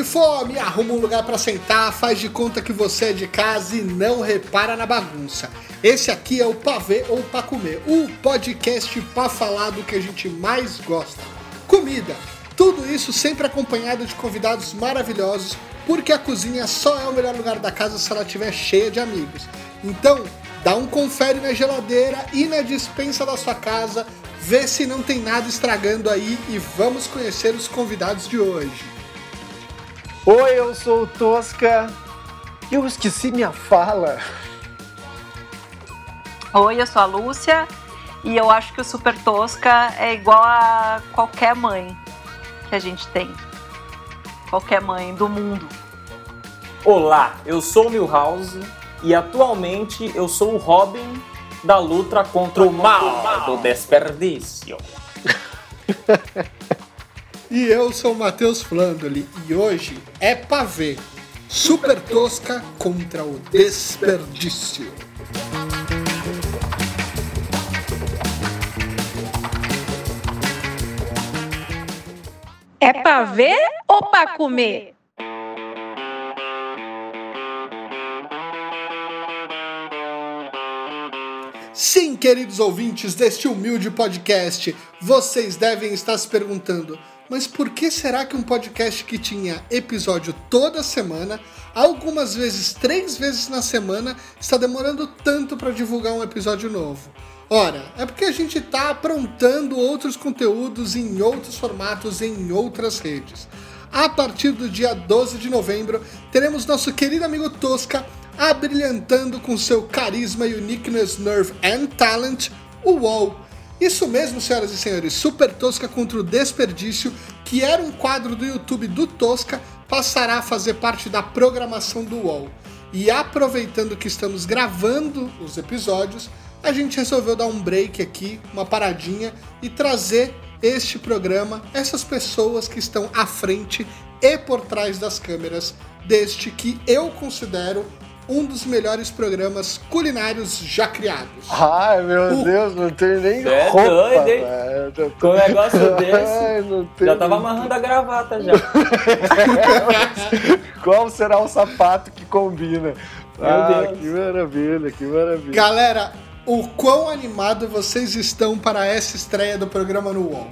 de fome? Arruma um lugar para sentar, faz de conta que você é de casa e não repara na bagunça. Esse aqui é o Pavê ou Pra Comer, o podcast pra falar do que a gente mais gosta: comida. Tudo isso sempre acompanhado de convidados maravilhosos, porque a cozinha só é o melhor lugar da casa se ela estiver cheia de amigos. Então, dá um confere na geladeira e na dispensa da sua casa, vê se não tem nada estragando aí e vamos conhecer os convidados de hoje. Oi, eu sou o Tosca. Eu esqueci minha fala. Oi, eu sou a Lúcia e eu acho que o Super Tosca é igual a qualquer mãe que a gente tem. Qualquer mãe do mundo. Olá, eu sou o Milhouse e atualmente eu sou o Robin da luta contra o mal do desperdício. E eu sou o Matheus Flandoli e hoje é pavê. Super tosca contra o desperdício. É pra ver ou pra comer? Sim, queridos ouvintes deste humilde podcast, vocês devem estar se perguntando: mas por que será que um podcast que tinha episódio toda semana, algumas vezes três vezes na semana, está demorando tanto para divulgar um episódio novo? Ora, é porque a gente está aprontando outros conteúdos em outros formatos em outras redes. A partir do dia 12 de novembro, teremos nosso querido amigo Tosca abrilhantando com seu carisma, uniqueness, nerve and talent o UOL. Isso mesmo, senhoras e senhores, Super Tosca contra o Desperdício, que era um quadro do YouTube do Tosca, passará a fazer parte da programação do UOL. E aproveitando que estamos gravando os episódios, a gente resolveu dar um break aqui, uma paradinha e trazer este programa, essas pessoas que estão à frente e por trás das câmeras deste que eu considero um dos melhores programas culinários já criados. Ai, meu O- Deus, não tem nem É roupa, doido, hein? tô- Com um negócio Ai, desse, não tem já tava nem- amarrando a gravata já. Qual será o sapato que combina? ah, Deus. que maravilha, que maravilha. Galera, o quão animado vocês estão para essa estreia do programa no UOL?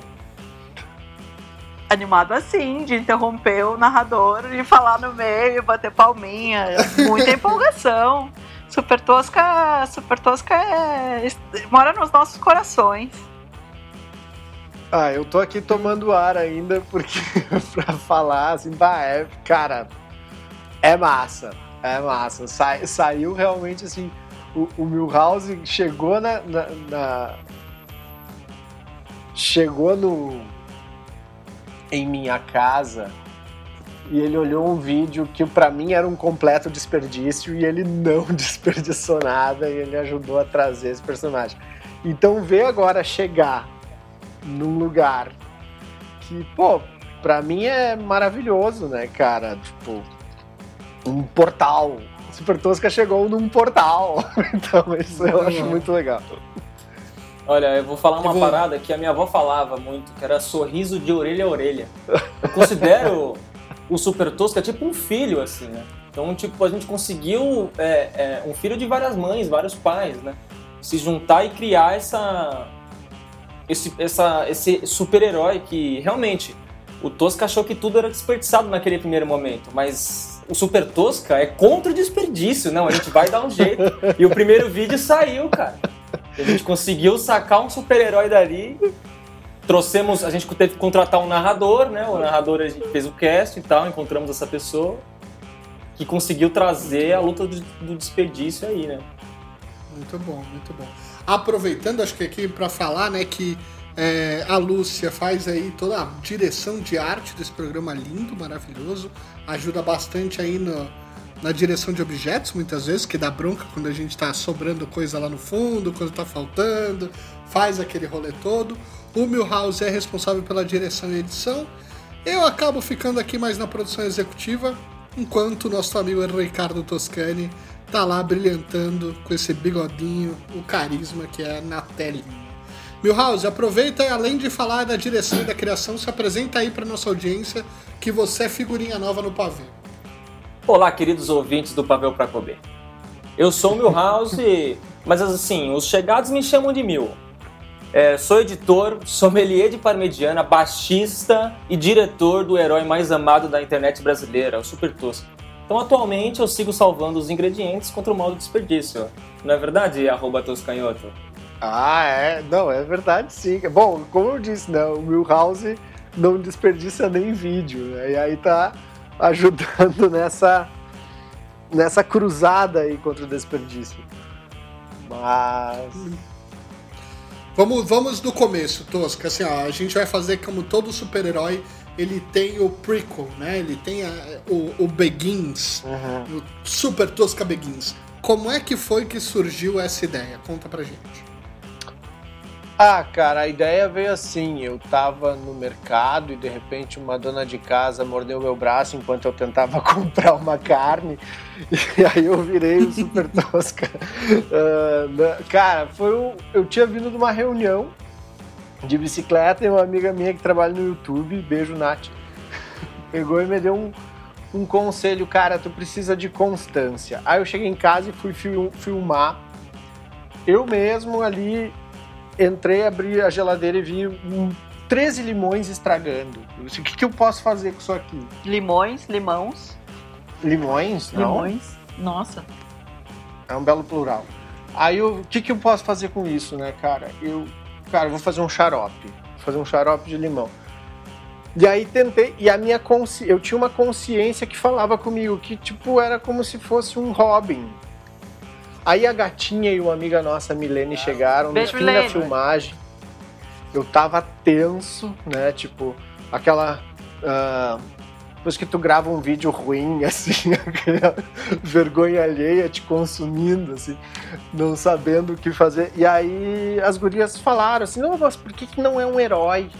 Animado assim, de interromper o narrador e falar no meio, bater palminha. Muita empolgação. Super Tosca, Super Tosca é, mora nos nossos corações. Ah, eu tô aqui tomando ar ainda porque pra falar assim, bah, é, cara, é massa, é massa. Sai- saiu realmente assim, o, o Milhouse chegou na, na- na- chegou no em minha casa e ele olhou um vídeo que pra mim era um completo desperdício e ele não desperdiçou nada e ele ajudou a trazer esse personagem. Então ver agora chegar num lugar que, pô, pra mim é maravilhoso, né, cara? Tipo, um portal. Super Tosca chegou num portal. Então, isso eu acho muito legal. Olha, eu vou falar uma vou- parada que a minha avó falava muito, que era sorriso de orelha a orelha. Eu considero o Super Tosca tipo um filho, assim, né? Então, tipo, a gente conseguiu é, é, um filho de várias mães, vários pais, né? Se juntar e criar essa, esse, essa, esse super-herói que realmente o Tosca achou que tudo era desperdiçado naquele primeiro momento, mas o Super Tosca é contra o desperdício, não, a gente vai dar um jeito. E o primeiro vídeo saiu, cara. A gente conseguiu sacar um super-herói dali. Trouxemos, a gente teve que contratar um narrador, né? O narrador a gente fez o cast e tal, encontramos essa pessoa que conseguiu trazer a luta do, do desperdício aí, né? Muito bom, muito bom. Aproveitando, acho que aqui para falar, né, que é, a Lúcia faz aí toda a direção de arte desse programa lindo, maravilhoso, ajuda bastante aí no, na direção de objetos, muitas vezes, que dá bronca quando a gente tá sobrando coisa lá no fundo, quando tá faltando, faz aquele rolê todo. O Milhouse é responsável pela direção e edição. Eu acabo ficando aqui mais na produção executiva, enquanto nosso amigo Ricardo Toscani tá lá brilhantando com esse bigodinho, o carisma que é na telinha. Milhouse, aproveita e além de falar da direção e da criação, se apresenta aí para nossa audiência que você é figurinha nova no pavê. Olá, queridos ouvintes do Pavel para Comer. Eu sou o Milhouse, mas assim, os chegados me chamam de Mil. É, sou editor, sommelier de parmegiana, baixista e diretor do herói mais amado da internet brasileira, o Super Tosco. Então, atualmente, eu sigo salvando os ingredientes contra o mal do desperdício. Não é verdade, arroba toscanhoto? Ah, é. Não, é verdade sim. Bom, como eu disse, né, o Milhouse não desperdiça nem vídeo. Né, e aí tá ajudando nessa, nessa cruzada aí contra o desperdício. Mas. Vamos, vamos do começo, Tosca. Assim, ó, a gente vai fazer como todo super-herói, ele tem o prequel, né? Ele tem a, o, o Begins, Uhum. o Super Tosca Begins. Como é que foi que surgiu essa ideia? Conta pra gente. Ah, cara, a ideia veio assim. Eu tava no mercado e de repente uma dona de casa mordeu meu braço enquanto eu tentava comprar uma carne. E aí eu virei o super tosca. Né, cara, foi um, eu tinha vindo de uma reunião de bicicleta e uma amiga minha que trabalha no YouTube, beijo Nath, pegou e me deu um, um conselho, cara, tu precisa de constância. Aí eu cheguei em casa e fui fil- filmar. Eu mesmo ali entrei, abri a geladeira e vi um, 13 limões estragando. Eu disse, O que, que eu posso fazer com isso aqui? Limões, limãos, Limões? Não. limões. Nossa. É um belo plural. Aí o que, que eu posso fazer com isso, né, cara? Eu, cara, eu vou fazer um xarope. Vou fazer um xarope de limão. E aí tentei, e a minha consci... eu tinha uma consciência que falava comigo, que tipo, era como se fosse um Robin. Aí a gatinha e uma amiga nossa, Milene, chegaram no fim da Milene. filmagem. Eu tava tenso, né? Tipo, aquela. ah, depois que tu grava um vídeo ruim, assim, aquela vergonha alheia te consumindo, assim, não sabendo o que fazer. E aí as gurias falaram assim, não, mas por que, que não é um herói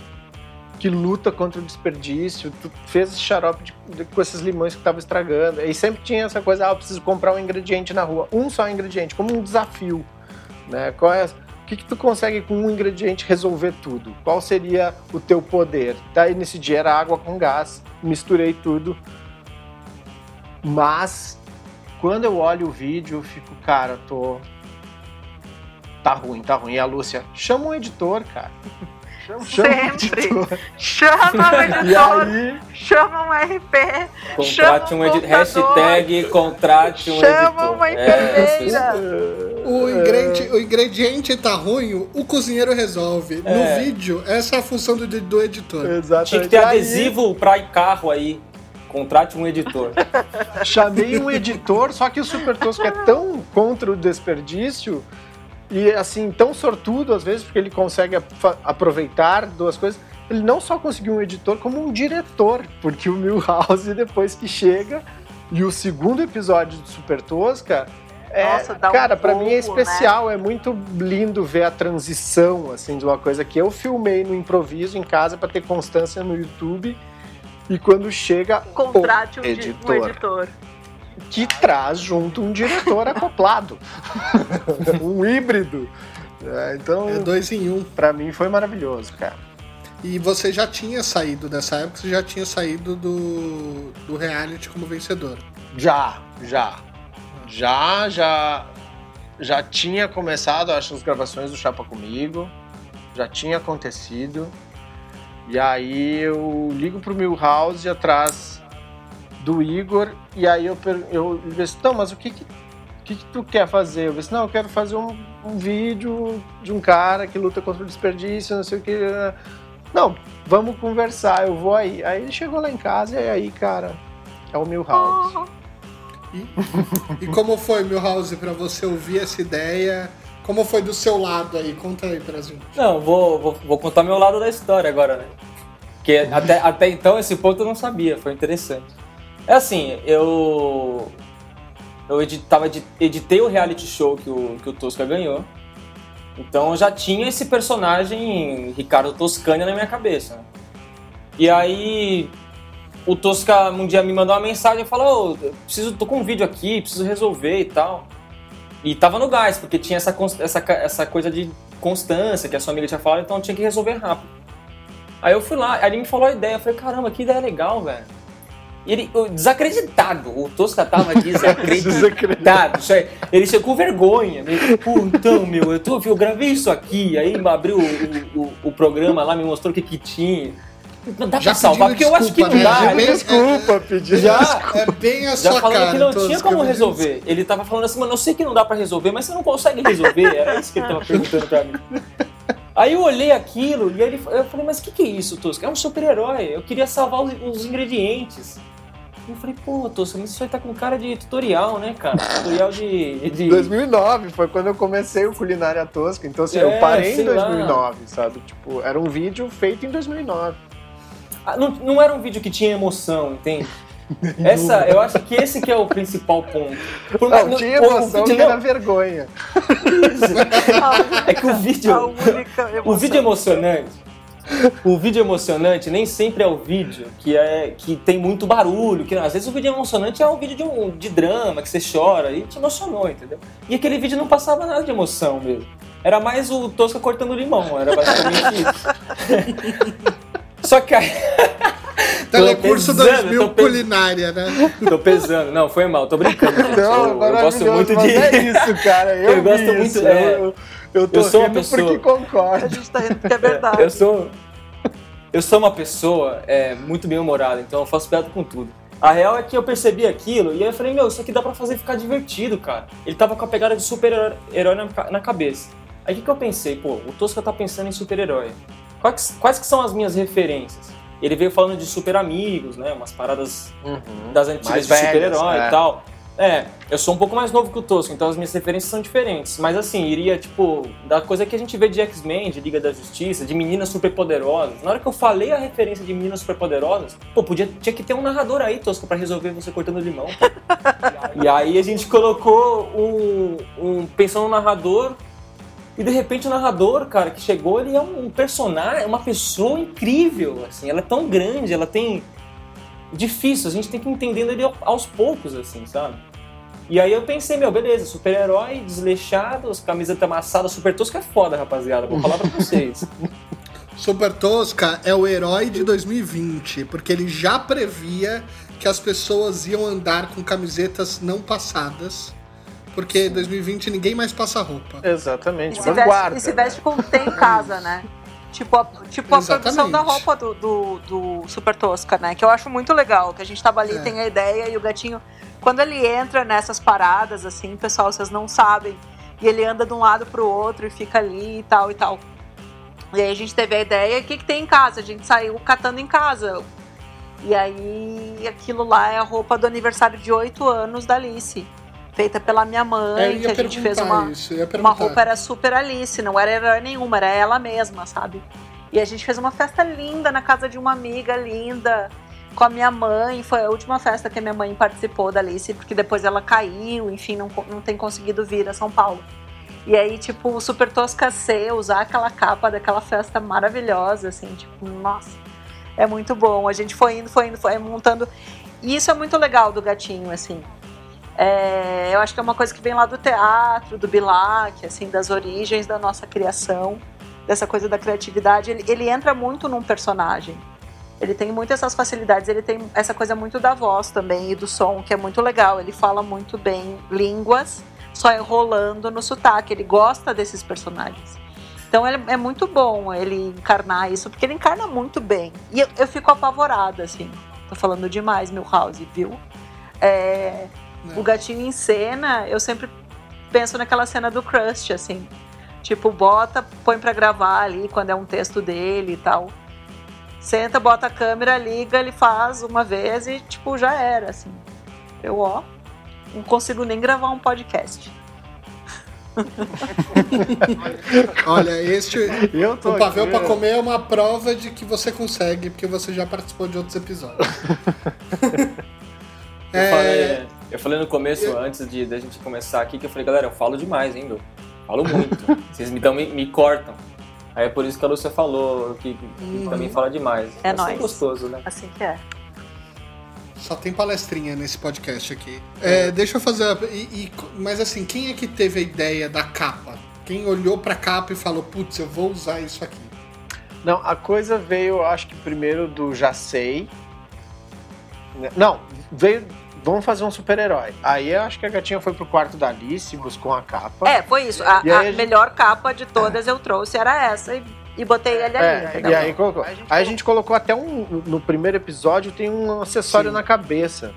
que luta contra o desperdício? Tu fez esse xarope de- de- com esses limões que tava estragando. E sempre tinha essa coisa, ah, eu preciso comprar um ingrediente na rua. Um só ingrediente, como um desafio. Né? Qual é, o que, que tu consegue com um ingrediente resolver tudo? Qual seria o teu poder? Daí nesse dia era água com gás, misturei tudo. Mas quando eu olho o vídeo, eu fico, cara, tô. Tá ruim, tá ruim. E a Lúcia, chama um editor, cara. Chama, chama um Sempre. editor. Chama o E editor, aí, chama um RP, Contrate Chama um um. Hashtag contrate um Chama editor. uma É, enfermeira. O ingrediente, o ingrediente tá ruim, o cozinheiro resolve. É. No vídeo, essa é a função do, do editor. exatamente. Tinha que ter E aí, adesivo pra carro aí. Contrate um editor. chamei um editor, só que o Super Tosco é tão contra o desperdício e assim, tão sortudo às vezes, porque ele consegue aproveitar duas coisas. Ele não só conseguiu um editor, como um diretor, porque o Milhouse, depois que chega, e o segundo episódio do Super Tosca. É, Nossa, dá um cara, pra mim é né? especial, é muito lindo ver a transição assim de uma coisa que eu filmei no improviso em casa pra ter constância no YouTube e quando chega Contrate um, di- um editor. Que traz junto um diretor acoplado, um híbrido. É, então, É dois em um. pra mim foi maravilhoso, cara. E você já tinha saído dessa época, você já tinha saído do, do reality como vencedor. Já, já, já, já, já tinha começado, acho, as gravações do Chapa comigo, já tinha acontecido. E aí eu ligo pro Milhouse atrás do Igor e aí eu eu ele disse, não, mas o que que, que que tu quer fazer? Eu disse, não, eu quero fazer um, um vídeo de um cara que luta contra o desperdício, não sei o que. Não, vamos conversar, eu vou aí. Aí ele chegou lá em casa e aí, cara, é o Milhouse. Oh, E como foi, Milhouse, pra você ouvir essa ideia? Como foi do seu lado aí? Conta aí pra gente. Não, vou, vou, vou contar meu lado da história agora, né? Porque até, até então esse ponto eu não sabia, foi interessante. É assim, eu. Eu editava, editei o reality show que o, que o Tosca ganhou. Então eu já tinha esse personagem Ricardo Toscani na minha cabeça. E aí o Tosca um dia me mandou uma mensagem e falou: "Ô, eu preciso, tô com um vídeo aqui, preciso resolver e tal. E tava no gás, porque tinha essa, essa, essa coisa de constância que a sua amiga tinha falado, então tinha que resolver rápido. Aí eu fui lá, aí ele me falou a ideia, eu falei, caramba, que ideia legal, velho. Ele, desacreditado, o Tosca tava desacreditado. Ele chegou com vergonha. Ele, Pô, então, meu, eu, tô, eu gravei isso aqui. Aí abriu o, o, o programa lá, me mostrou o que que tinha. Não dá Já pra salvar, porque eu acho que não desculpa, né? dá. Já Desculpa, pedi Já, É bem a já sua falando cara. que não tinha como resolver. Ele tava falando assim, mano, eu sei que não dá pra resolver, mas você não consegue resolver. Era isso que ele tava perguntando pra mim. Aí eu olhei aquilo e aí ele, eu falei, mas o que, que é isso, Tosca? É um super-herói. Eu queria salvar os, os ingredientes. Eu falei, pô, Tosca, mas isso aí tá com cara de tutorial, né, cara? Tutorial de. de... 2009 foi quando eu comecei o Culinária Tosca, então assim, É, eu parei em sei lá. 2009, sabe? Tipo, era um vídeo feito em 2009. Ah, não, não era um vídeo que tinha emoção, entende? Essa, eu acho que esse que é o principal ponto. Por mais- Não, tinha o- o emoção vídeo que era não- vergonha. É que o A vídeo, única o vídeo é emocionante. O vídeo emocionante nem sempre é o vídeo que é que tem muito barulho, que às vezes o vídeo emocionante é um vídeo de, um, de drama, que você chora e te emocionou, entendeu? E aquele vídeo não passava nada de emoção mesmo. Era mais o Tosca cortando limão, era basicamente isso. Só que aí. Telecurso Tô pesando, 2000 tô pe- culinária, né? Tô pesando, não, foi mal, tô brincando. gente. Não, eu, eu gosto muito de. é isso, cara. Eu, Eu gosto muito, isso, é. eu, eu tô Eu sou uma rindo pessoa- porque concordo. A gente tá rindo porque é verdade. Eu sou. Eu sou uma pessoa é, muito bem humorada, então eu faço piada com tudo. A real é que eu percebi aquilo e aí eu falei, meu, isso aqui dá pra fazer ficar divertido, cara. Ele tava com a pegada de super-herói na, ca- na cabeça. Aí o que, que eu pensei? Pô, o Tosca tá pensando em super-herói. Quais, quais que são as minhas referências? Ele veio falando de super amigos, né? Umas paradas das antigas de super-herói é. e tal. É, eu sou um pouco mais novo que o Tosco, então as minhas referências são diferentes. Mas assim, iria, tipo, da coisa que a gente vê de X-Men, de Liga da Justiça, de meninas superpoderosas. Na hora que eu falei a referência de meninas superpoderosas, pô, podia, tinha que ter um narrador aí, Tosco, pra resolver você cortando limão. e aí a gente colocou um, um. Pensando no narrador. E de repente o narrador, cara, que chegou, ele é um personagem, uma pessoa incrível, assim. Ela é tão grande, ela tem difícil, a gente tem que ir entendendo ele aos poucos, assim, sabe? E aí eu pensei, meu, beleza, super-herói, desleixado, as camisetas amassadas, super tosca é foda, rapaziada, vou falar pra vocês. Super Tosca é o herói de 2020, porque ele já previa que as pessoas iam andar com camisetas não passadas, porque em 2020 ninguém mais passa roupa. Exatamente, E se, veste, e se veste com o que tem em casa, né? Tipo a, tipo a produção da roupa do, do, do Super Tosca, né? Que eu acho muito legal, que a gente tava ali, É. tem a ideia e o gatinho... Quando ele entra nessas paradas, assim, pessoal, vocês não sabem. E ele anda de um lado pro outro e fica ali e tal e tal. E aí a gente teve a ideia, o que, que tem em casa? A gente saiu catando em casa. E aí aquilo lá é a roupa do aniversário de oito anos da Alice. Feita pela minha É, mãe, que a gente fez uma, isso, uma roupa era super Alice, não era herói nenhuma, era ela mesma, sabe? E a gente fez uma festa linda na casa de uma amiga linda, com a minha mãe. Foi a última festa que a minha mãe participou da Alice, porque depois ela caiu, enfim, não, não tem conseguido vir a São Paulo. E aí, tipo, o Super Tosca C, usar aquela capa daquela festa maravilhosa, assim, tipo, nossa, é muito bom. A gente foi indo, foi indo, foi montando. E isso é muito legal do gatinho, assim. É, eu acho que é uma coisa que vem lá do teatro, do Bilac, assim, das origens da nossa criação, dessa coisa da criatividade. Ele, ele entra muito num personagem. Ele tem muitas essas facilidades, ele tem essa coisa muito da voz também e do som, que é muito legal. Ele fala muito bem línguas, só enrolando no sotaque. Ele gosta desses personagens. Então ele, é muito bom ele encarnar isso, porque ele encarna muito bem. E eu, eu fico apavorada, assim. Tô falando demais, Milhouse, viu? É, o gatinho em cena, eu sempre penso naquela cena do Crust, assim. Tipo, bota, põe pra gravar ali quando é um texto dele e tal. Senta, bota a câmera, liga, ele faz uma vez e, tipo, já era, assim. Eu, ó, não consigo nem gravar um podcast. Olha, este Eu tô o pavel aqui, pra né? comer é uma prova de que você consegue, porque você já participou de outros episódios. Eu, É. eu falei no começo, antes de da gente começar aqui, que eu falei, galera, eu falo demais, hein, meu? Falo muito. Vocês me, dão, me, me cortam. Aí é por isso que a Lúcia falou que, que Uhum. também fala demais. É Mas nóis. gostoso, né? Assim que é. Só tem palestrinha nesse podcast aqui. É, deixa eu fazer. a- e- e- mas assim, quem é que teve a ideia da capa? Quem olhou pra capa e falou, putz, eu vou usar isso aqui? Não, a coisa veio, eu acho que primeiro do Já Sei. Né? Não, veio. Vamos fazer um super-herói. Aí eu acho que a gatinha foi pro quarto da Alice, buscou a capa. É, foi isso. A, aí a a gente- melhor capa de todas eu trouxe era essa e, e botei ele ali. É, entendeu? e aí colocou. Aí a gente colocou até um. No primeiro episódio tem um acessório Sim. na cabeça.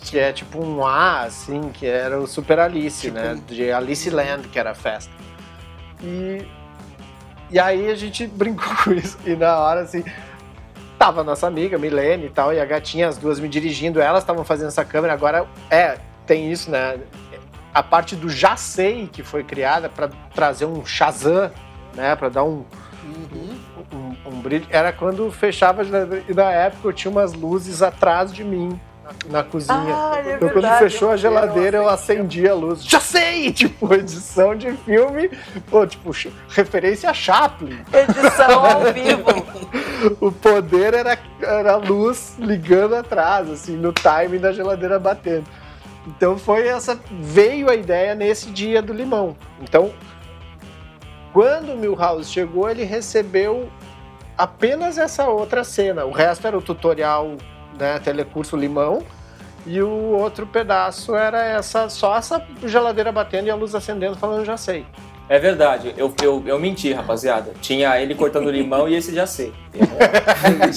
Que é tipo um A, assim, que era o Super Alice, Tipo né? De Alice Land, que era a festa. E. E aí a gente brincou com isso. E na hora, assim. Tava a nossa amiga, Milene e tal, e a gatinha, as duas me dirigindo, elas estavam fazendo essa câmera. Agora, é, tem isso, né? A parte do já sei que foi criada para trazer um Shazam, né? Para dar um, Uhum. um, um brilho. Era quando fechava a geladeira. E na época eu tinha umas luzes atrás de mim, na, cozinha. Ah, é então quando fechou a geladeira eu acendi a luz. Já sei! Tipo, edição de filme. Pô, tipo, referência a Chaplin. Edição ao vivo. O poder era, era a luz ligando atrás, assim, no timing da geladeira batendo. Então foi essa. Veio a ideia nesse dia do limão. Então, quando o Milhouse chegou, ele recebeu apenas essa outra cena. O resto era o tutorial, né, telecurso limão. E o outro pedaço era essa só essa geladeira batendo e a luz acendendo, falando já sei. É verdade, eu, eu, eu menti, rapaziada. Tinha ele cortando limão e esse já sei.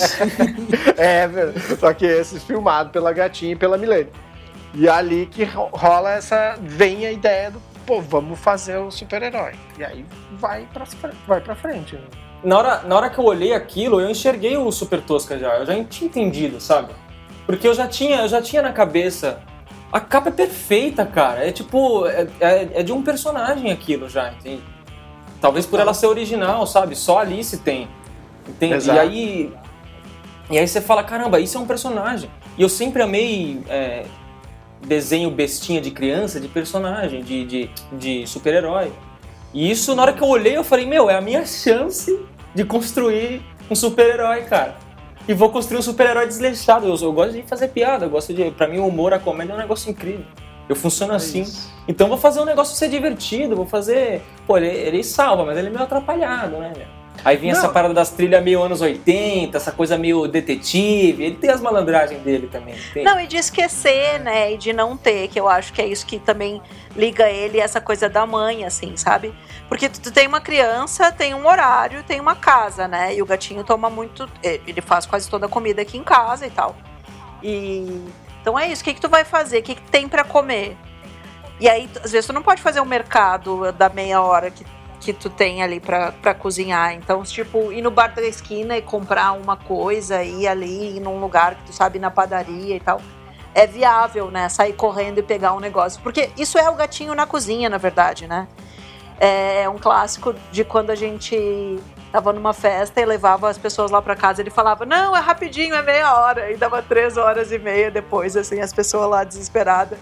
É, velho. Só que esse filmado pela gatinha e pela Milene. E é ali que ro- rola essa. Vem a ideia do, pô, vamos fazer o super-herói. E aí vai pra, vai pra frente. né? Na hora, na hora que eu olhei aquilo, eu enxerguei o Super Tosca já. Eu já tinha entendido, sabe? Porque eu já tinha, eu já tinha na cabeça. A capa é perfeita, cara. É tipo. É, é- é de um personagem aquilo já, entende? Talvez por ela ser original, sabe? Só Alice tem. Entende? Exato. E aí. E aí você fala, caramba, isso é um personagem. E eu sempre amei é, desenho bestinha de criança, de personagem, de, de, de super-herói. E isso, na hora que eu olhei, eu falei, meu, é a minha chance de construir um super-herói, cara. E vou construir um super-herói desleixado. Eu, eu gosto de fazer piada, eu gosto de. Pra mim, o humor, a comédia é um negócio incrível. Eu funciono assim. isso. Então vou fazer um negócio ser divertido, vou fazer. Pô, ele, ele salva, mas ele é meio atrapalhado, né, meu? Aí vinha Não. essa parada das trilhas meio anos 80, essa coisa meio detetive. Ele tem as malandragens dele também. Tem. Não, e de esquecer, né? E de não ter, que eu acho que é isso que também liga ele, essa coisa da mãe, assim, sabe? Porque tu, tem uma criança, tem um horário, tem uma casa, né? E o gatinho toma muito. eh, Ele faz quase toda a comida aqui em casa e tal. E. Então é isso, o que, que tu vai fazer? O que, que tem pra comer? E aí, às vezes, tu não pode fazer o mercado da meia hora que, que tu tem ali pra, pra cozinhar. Então, tipo, ir no bar da esquina e comprar uma coisa, ir ali, ir num lugar que tu sabe, na padaria e tal. É viável, né? Sair correndo e pegar um negócio. Porque isso é o gatinho na cozinha, na verdade, né? É um clássico de quando a gente tava numa festa e levava as pessoas lá pra casa. Ele falava, não, é rapidinho, é meia hora. E dava três horas e meia depois, assim, as pessoas lá desesperadas.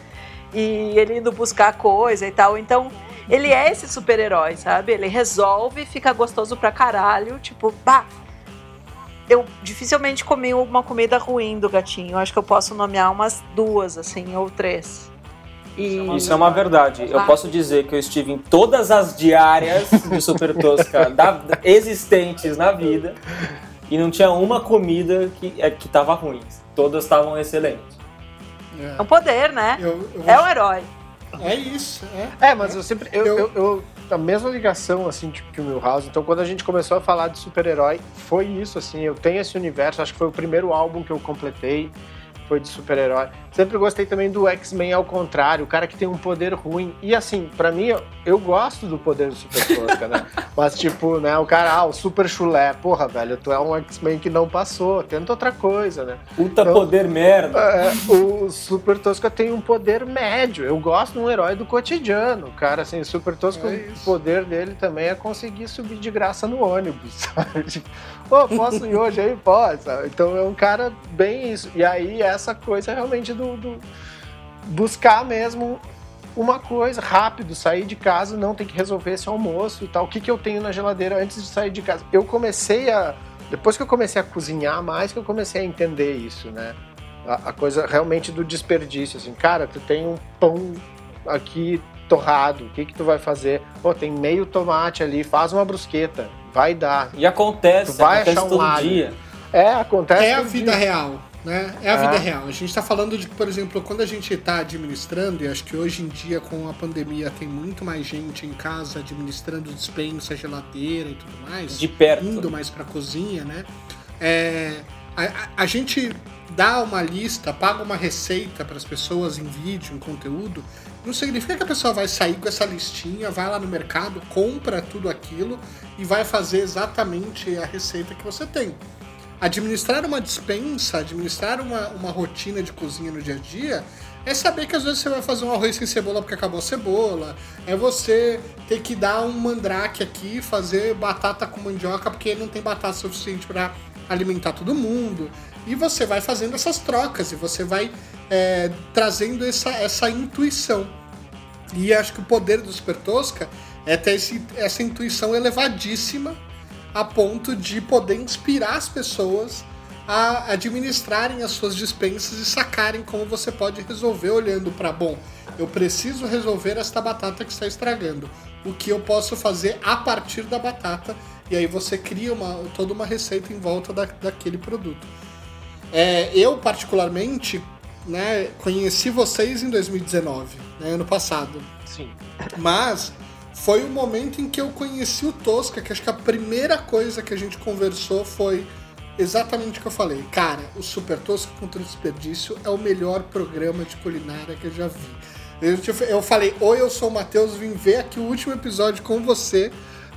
E ele indo buscar coisa e tal. Então, ele é esse super-herói, sabe? Ele resolve, fica gostoso pra caralho. Tipo, bah, eu dificilmente comi uma comida ruim do gatinho. Acho que eu posso nomear umas duas, assim, ou três. E Isso é uma verdade. Eu posso dizer que eu estive em todas as diárias de Super Tosca da- existentes na vida e não tinha uma comida que, é, que tava ruim. Todas estavam excelentes. é um poder, né? Eu, eu É um herói. é isso, é. É, mas eu sempre. Eu, Eu- eu, eu- a mesma ligação, assim, tipo, que o Milhouse. Então, quando a gente começou a falar de super-herói, foi isso, assim. Eu tenho esse universo. Acho que foi o primeiro álbum que eu completei. Foi de super-herói. Sempre gostei também do X-Men ao contrário, o cara que tem um poder ruim. E assim, pra mim, eu, eu gosto do poder do Super Tosca, né? Mas, tipo, né, o cara, ah, o Super Chulé. Porra, velho, tu é um X-Men que não passou. Tenta outra coisa, né? Puta Então- poder merda. É, o Super Tosca tem um poder médio. Eu gosto de um herói do cotidiano. Cara, assim, o Super Tosca, É o poder dele também é conseguir subir de graça no ônibus, sabe? Pô, posso ir hoje aí? Sabe? Então é um cara bem isso. E aí essa coisa realmente do, do buscar mesmo uma coisa rápido, sair de casa, não tem que resolver esse almoço e tal. O que, que eu tenho na geladeira antes de sair de casa? Eu comecei a. Depois que eu comecei a cozinhar mais, que eu comecei a entender isso, né? A, a coisa realmente do desperdício, assim, cara, tu tem um pão aqui torrado, o que que tu vai fazer? Pô, tem meio tomate ali, faz uma brusqueta, vai dar. E acontece, Tu vai acontece achar um todo dia. É, acontece. É a vida dia. real, né? É a É. vida real. A gente está falando de que, por exemplo, quando a gente está administrando, e acho que hoje em dia com a pandemia tem muito mais gente em casa administrando dispensa, geladeira e tudo mais, De perto. indo mais para cozinha, né? É, a, a- a gente dá uma lista, paga uma receita para as pessoas em vídeo, em conteúdo, não significa que a pessoa vai sair com essa listinha, vai lá no mercado, compra tudo aquilo e vai fazer exatamente a receita que você tem. Administrar uma dispensa, administrar uma, uma rotina de cozinha no dia a dia, é saber que às vezes você vai fazer um arroz sem cebola porque acabou a cebola, é você ter que dar um mandrake aqui, fazer batata com mandioca porque não tem batata suficiente para alimentar todo mundo. E você vai fazendo essas trocas e você vai é, trazendo essa, essa intuição. E acho que o poder do Super Tosca é ter esse, essa intuição elevadíssima a ponto de poder inspirar as pessoas a administrarem as suas dispensas e sacarem como você pode resolver olhando para, bom, eu preciso resolver esta batata que está estragando. O que eu posso fazer a partir da batata? E aí você cria uma, toda uma receita em volta da, daquele produto. É, eu, particularmente, né, conheci vocês em 2019, né, ano passado. Sim. Mas foi o momento em que eu conheci o Tosca, que acho que a primeira coisa que a gente conversou foi exatamente o que eu falei. Cara, o Super Tosca contra o Desperdício é o melhor programa de culinária que eu já vi. Eu, te- eu falei, oi, eu sou o Matheus, vim ver aqui o último episódio com você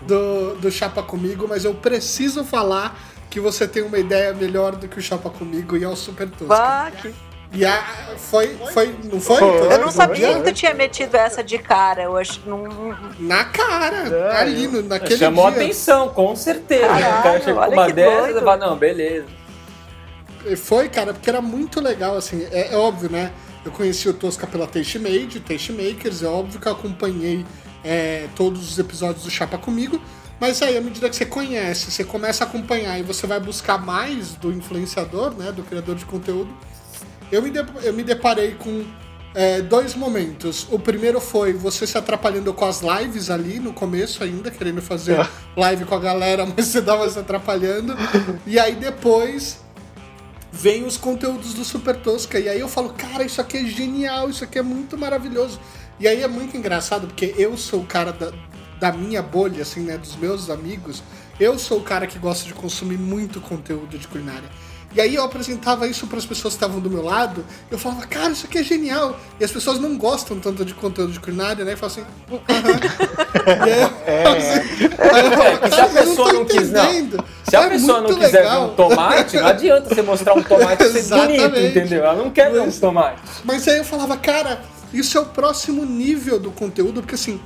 do, do Chapa Comigo, mas eu preciso falar que você tem uma ideia melhor do que o Chapa Comigo e é o Super Tosca. Bah, que- E a, foi, foi, não foi? Foi. Eu não sabia que tu tinha metido essa de cara. Eu acho. Não, Na cara, É, ali, no, naquele Chamou dia. atenção, com certeza. Caralho, o cara chega com uma dessas doido. e fala, não, beleza. Foi, cara, porque era muito legal, assim, é, é óbvio, né? Eu conheci o Tosca pela Taste Made, Taste Makers, é óbvio que eu acompanhei é, todos os episódios do Chapa comigo, mas aí, à medida que você conhece, você começa a acompanhar e você vai buscar mais do influenciador, né, do criador de conteúdo, eu me, de- eu me deparei com é, dois momentos. O primeiro foi você se atrapalhando com as lives ali no começo ainda, querendo fazer live com a galera, mas você tava se atrapalhando. E aí depois vem os conteúdos do Super Tosca. E aí eu falo, cara, isso aqui é genial, isso aqui é muito maravilhoso. E aí é muito engraçado, porque eu sou o cara da, da minha bolha, assim, né, dos meus amigos. Eu sou o cara que gosta de consumir muito conteúdo de culinária. E aí eu apresentava isso para as pessoas que estavam do meu lado, eu falava, cara, isso aqui é genial. E as pessoas não gostam tanto de conteúdo de culinária, né? E falam assim. E aí eu falo assim, aí eu falo, É, que se a "Cara, pessoa tô não quis- não. entendendo." Se a É pessoa não quiser legal. ver um tomate, não adianta você mostrar um tomate ser bonito, entendeu? Ela não quer ver um Mas- tomate. Mas aí eu falava, cara, isso é o próximo nível do conteúdo, porque assim,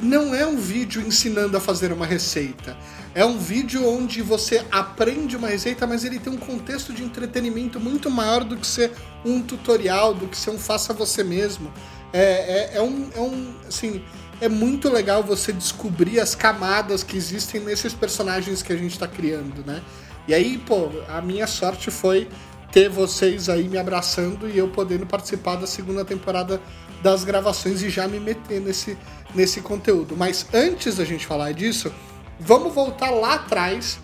não é um vídeo ensinando a fazer uma receita. É um vídeo onde você aprende uma receita, mas ele tem um contexto de entretenimento muito maior do que ser um tutorial, do que ser um faça você mesmo. É, é, é um, é um. Assim, é muito legal você descobrir as camadas que existem nesses personagens que a gente está criando, né? E aí, pô, a minha sorte foi ter vocês aí me abraçando e eu podendo participar da segunda temporada das gravações e já me meter nesse, nesse conteúdo. Mas antes da gente falar disso, vamos voltar lá atrás,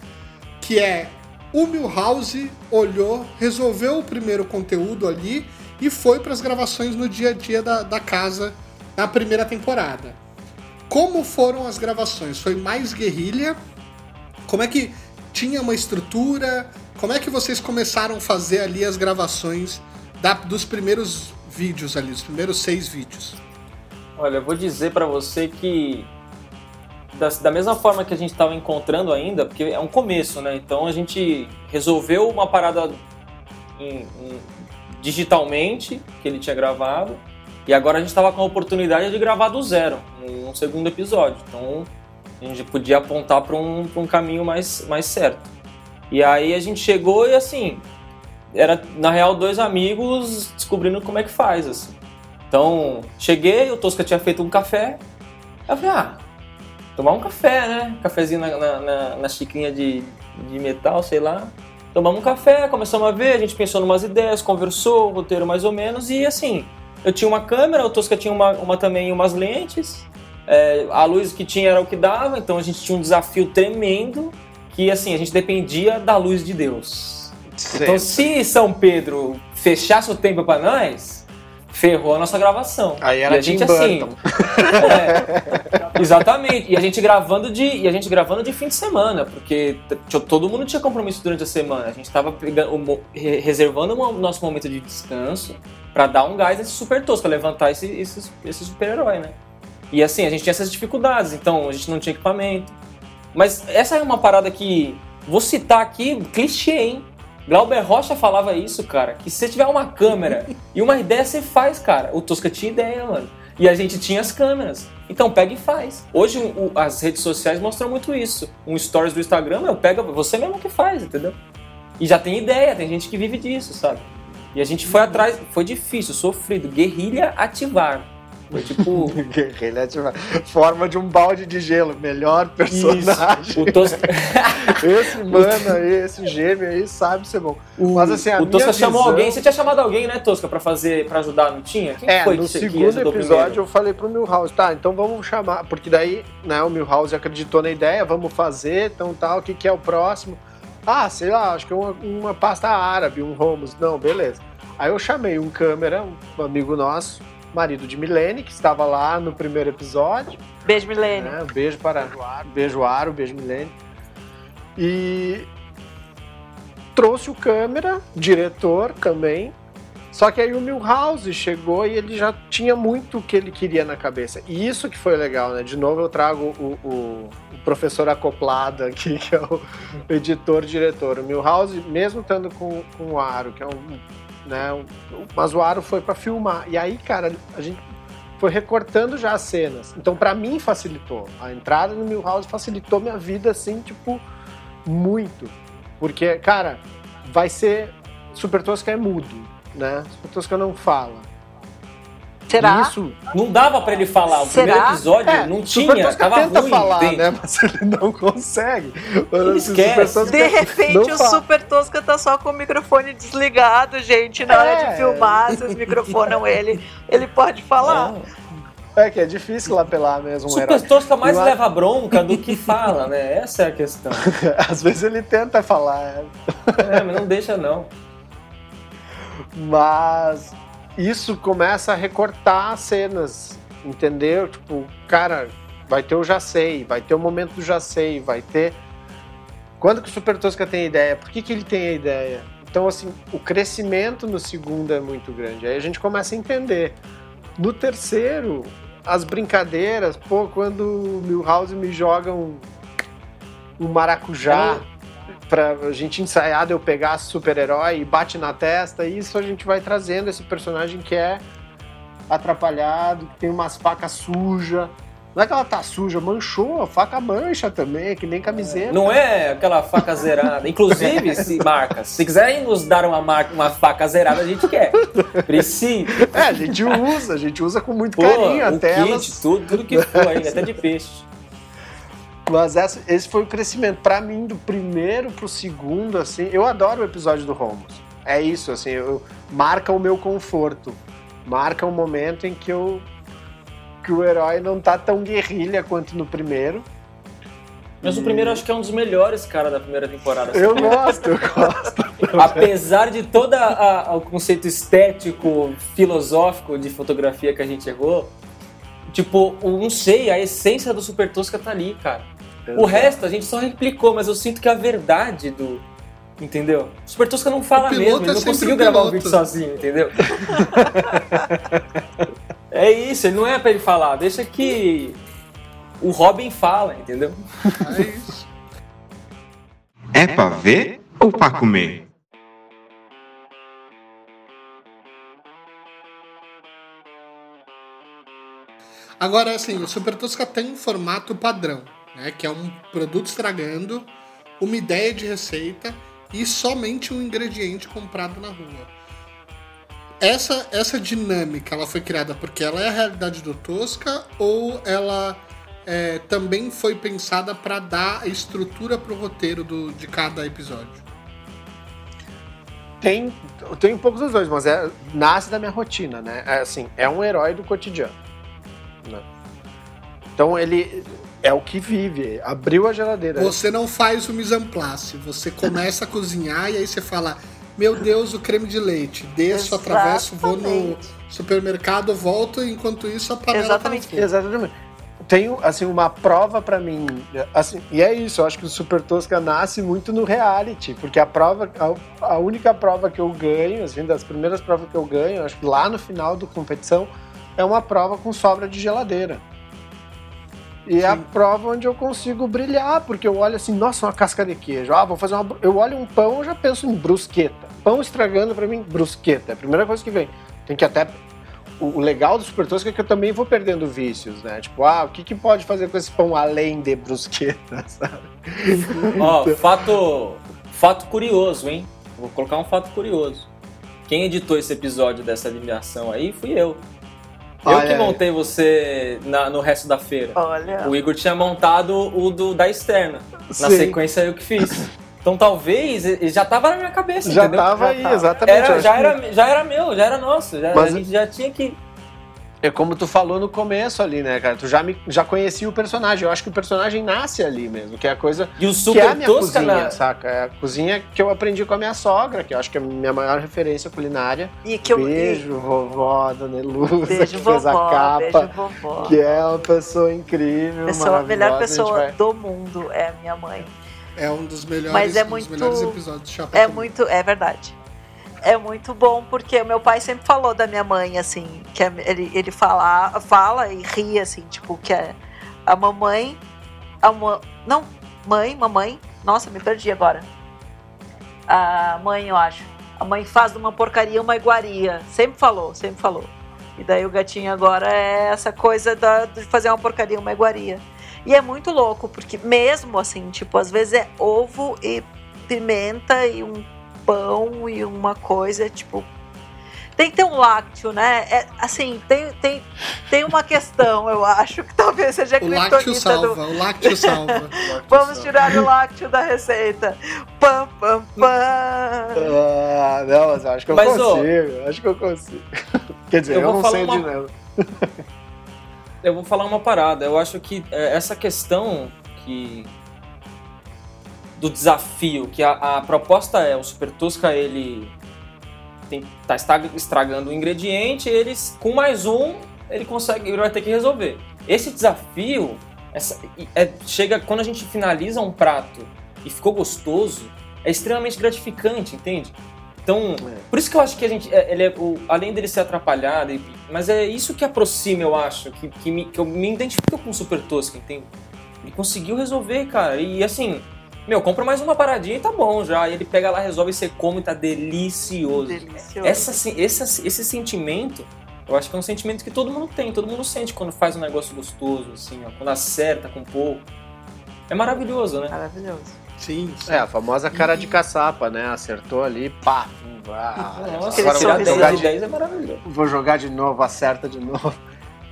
que é o Milhouse olhou, resolveu o primeiro conteúdo ali e foi para as gravações no dia a dia da, da casa na primeira temporada. Como foram as gravações? Foi mais guerrilha? Como é que tinha uma estrutura? Como é que vocês começaram a fazer ali as gravações da- dos primeiros vídeos ali, os primeiros seis vídeos? Olha, eu vou dizer pra você que da, da mesma forma que a gente estava encontrando ainda, porque é um começo, né? Então a gente resolveu uma parada em- em- digitalmente que ele tinha gravado e agora a gente estava com a oportunidade de gravar do zero, um segundo episódio. Então a gente podia apontar para um, pra um caminho mais, mais certo. E aí a gente chegou e assim era na real dois amigos descobrindo como é que faz assim. Então, cheguei, o Tosca tinha feito um café. Eu falei, ah, tomar um café, né? Cafezinho na, na, na- na xicrinha de, de metal, sei lá. Tomamos um café, começamos a ver, a gente pensou em umas ideias, conversou, o roteiro mais ou menos, e assim, Eu tinha uma câmera, o Tosca tinha uma, uma também umas lentes. É, a luz que tinha era o que dava, então a gente tinha um desafio tremendo que assim, a gente dependia da luz de Deus. Então se São Pedro fechasse o tempo para nós, ferrou a nossa gravação. Aí era e a gente assim, é, exatamente. E a gente gravando de e a gente gravando de fim de semana, porque todo mundo tinha compromisso durante a semana. A gente tava pegando, o mo- re- reservando o nosso momento de descanso pra dar um gás nesse super tosco, pra levantar esse, esse, esse super-herói, né? E assim, a gente tinha essas dificuldades, então a gente não tinha equipamento. Mas essa é uma parada que vou citar aqui, clichê, hein? Glauber Rocha falava isso, cara, que se você tiver uma câmera e uma ideia, você faz, cara. O Tosca tinha ideia, mano. E a gente tinha as câmeras. Então pega e faz. Hoje o- as redes sociais mostram muito isso. Um stories do Instagram, eu pego você mesmo que faz, entendeu? E já tem ideia, tem gente que vive disso, sabe? E a gente foi atrás, foi difícil, sofrido. Guerrilha ativar. Foi tipo. Ele é tipo, forma de um balde de gelo, melhor personagem. o Tosca. Esse mano aí, esse gêmeo aí sabe ser bom. Mas assim, a o Tosca minha chamou visão- alguém. Você tinha chamado alguém, né, Tosca, pra fazer, para ajudar, não tinha? Quem É, foi no que, segundo episódio primeiro? eu falei pro Milhouse, tá, então vamos chamar, porque daí, né, o Milhouse acreditou na ideia, vamos fazer, então tal, o que que é o próximo? Ah, sei lá, acho que é uma, uma pasta árabe, um Romos. Não, beleza. Aí eu chamei um câmera, um amigo nosso, marido de Milene, que estava lá no primeiro episódio, Beijo, Milene. né? Beijo para beijo Aro, beijo Milene. E trouxe o câmera, diretor também. Só que aí o Milhouse chegou e ele já tinha muito o que ele queria na cabeça. E isso que foi legal, né? De novo eu trago o, o- o professor acoplado aqui, que é o editor-diretor. O Milhouse, mesmo estando com, com o Aro, que é um. Né, o Aro foi para filmar. E aí, cara, a gente foi recortando já as cenas. Então, pra mim, facilitou. A entrada no Milhouse facilitou minha vida, assim, tipo, muito. Porque, cara, vai ser. Super Tosca é mudo, né? Super Tosca não fala. Será? Isso. Não dava pra ele falar. O Será? primeiro episódio É, não tinha, tava tenta ruim. falar, né? Mas ele não consegue. Ele esquece. De repente o fala. Super Tosca tá só com o microfone desligado, gente. Na hora É. de filmar, vocês microfonam ele, ele pode falar. Não. É que é difícil apelar mesmo Super. Tosca mais a- leva bronca do que fala, né? Essa é a questão. Às vezes ele tenta falar, É, mas não deixa não. Mas isso começa a recortar as cenas, entendeu? Tipo, cara, vai ter o já sei, vai ter o momento do já sei, vai ter. Quando que o Super Tosca tem ideia? Por que, que ele tem a ideia? Então, assim, o crescimento no segundo é muito grande. Aí a gente começa a entender. No terceiro, as brincadeiras, pô, quando o Milhouse me joga um, um maracujá pra gente ensaiar de eu pegar super-herói e bate na testa, e isso a gente vai trazendo esse personagem que é atrapalhado, que tem umas facas sujas. Não é que ela tá suja, manchou, a faca mancha também, que nem camiseta. Não é aquela faca zerada. Inclusive, se marcas, se quiserem nos dar uma, marca, uma faca zerada, a gente quer. Precisa. É, a gente usa, a gente usa com muito Pô, carinho até kit, elas. tudo, tudo que for aí, até de peixe. Mas essa- esse foi o crescimento. Pra mim, do primeiro pro segundo, assim, eu adoro o episódio do Romos. É isso, assim, eu, marca o meu conforto. Marca um momento em que eu que o herói não tá tão guerrilha quanto no primeiro. Mas o primeiro acho que é um dos melhores, cara, da primeira temporada. Eu gosto, eu gosto. Apesar de todo o conceito estético, filosófico de fotografia que a gente errou, tipo, o- não sei, a essência do Super Tosca tá ali, cara. O resto a gente só replicou, mas eu sinto que a verdade do. Entendeu? O Super Tosca não fala mesmo, é ele não conseguiu o gravar o piloto. vídeo sozinho, entendeu? é isso, ele não é pra ele falar, deixa que o Robin fala, entendeu? É isso. É pra ver ou pra comer? Agora, assim, o Super Tosca tem um formato padrão, né? Que é um produto estragando, uma ideia de receita e somente um ingrediente comprado na rua. Essa, essa dinâmica, ela foi criada porque ela é a realidade do Tosca ou ela é, também foi pensada para dar estrutura pro roteiro do, de cada episódio? tem, tem um pouco dos dois, mas é, nasce da minha rotina, né? É, assim, é um herói do cotidiano. né? Então ele é o que vive, abriu a geladeira. Você não faz o mise en place, você começa a cozinhar e aí você fala: Meu Deus, o creme de leite. Desço, atravesso, vou no Exatamente. supermercado, volto, enquanto isso a panela Exatamente. tá no fogo. Exatamente. Tenho, assim, uma prova pra mim, assim, e é isso, eu acho que o Super Tosca nasce muito no reality, porque a prova, a, a única prova que eu ganho, assim, das primeiras provas que eu ganho, acho que lá no final da competição, é uma prova com sobra de geladeira. E é a Sim. prova onde eu consigo brilhar, porque eu olho assim, nossa, uma casca de queijo. Ah, vou fazer uma. Eu olho um pão, eu já penso em brusqueta. Pão estragando pra mim, brusqueta. É a primeira coisa que vem. Tem que até. O legal do Super Tosca é que eu também vou perdendo vícios, né? Tipo, ah, o que, que pode fazer com esse pão além de brusqueta, sabe? Ó, fato, fato curioso, hein? Vou colocar um fato curioso. Quem editou esse episódio dessa eliminação aí fui eu. Eu Olha que aí. montei você na- no resto da feira. Olha. O Igor tinha montado o do, da externa. Na Sim. sequência eu que fiz. Então talvez já tava na minha cabeça, Já entendeu? tava Já aí, tava. exatamente. Eu Era, já, que era, já era meu, já era nosso. Já, Mas- a gente já tinha que. É como tu falou no começo ali, né, cara? Tu já, me, já conhecia o personagem. Eu acho que o personagem nasce ali mesmo, que é a coisa E o que é Super a minha Tosca cozinha, na. saca? É a cozinha que eu aprendi com a minha sogra, que eu acho que é a minha maior referência culinária. E que eu, Beijo, vovó, dona Elusa, Beijo, que fez a vovó. capa. Beijo, vovó. Que é uma pessoa incrível, Pessoa, a melhor a pessoa gente vai- do mundo é a minha mãe. É um dos melhores, Mas é um dos muito- melhores episódios de Chapa É muito, é verdade. É muito bom porque o meu pai sempre falou da minha mãe assim, que é- ele, ele fala, fala e ri assim, tipo que é a mamãe, a ma- não, mãe, mamãe. Nossa, me perdi agora. A mãe, eu acho. A mãe faz uma porcaria uma iguaria. Sempre falou, sempre falou. E daí o gatinho agora é essa coisa da, de fazer uma porcaria uma iguaria. E é muito louco, porque mesmo assim, tipo, às vezes é ovo e pimenta e um pão e uma coisa, tipo. Tem que ter um lácteo, né? É, assim, tem, tem, tem uma questão, eu acho, que talvez seja a O lácteo criptonita do. salva, o lácteo salva. Vamos tirar o lácteo da receita. Pam, pam, pam. Ah, não, mas eu acho que eu Mas, ô, consigo. acho que eu consigo. Quer dizer, eu eu, vou não falar sei uma- de nada. Eu vou falar uma parada. Eu acho que é, essa questão que do desafio, que a, a proposta é o Super Tosca ele tem, tá estragando o ingrediente, eles com mais um ele consegue, ele vai ter que resolver. Esse desafio essa- é- chega quando a gente finaliza um prato e ficou gostoso, é extremamente gratificante, entende? Então, É. por isso que eu acho que a gente, é- ele é, o- além dele ser atrapalhado, mas é isso que aproxima, eu acho, que, que, me, que eu me identifico com o Super Tosca, entende? Ele conseguiu resolver, cara, e assim, meu, compra mais uma paradinha e tá bom já, e ele pega lá, resolve, você come e tá delicioso. Delicioso. Essa, assim, esse, esse sentimento, eu acho que é um sentimento que todo mundo tem, todo mundo sente quando faz um negócio gostoso, assim, ó, quando acerta com pouco. É maravilhoso, né? Maravilhoso. Sim, sim. É, a famosa cara de caçapa, né? Acertou ali, pá. Ah, Nossa, agora vou sorriso. 10 jogar, de, 10 é maravilhoso. vou jogar de novo, acerta de novo.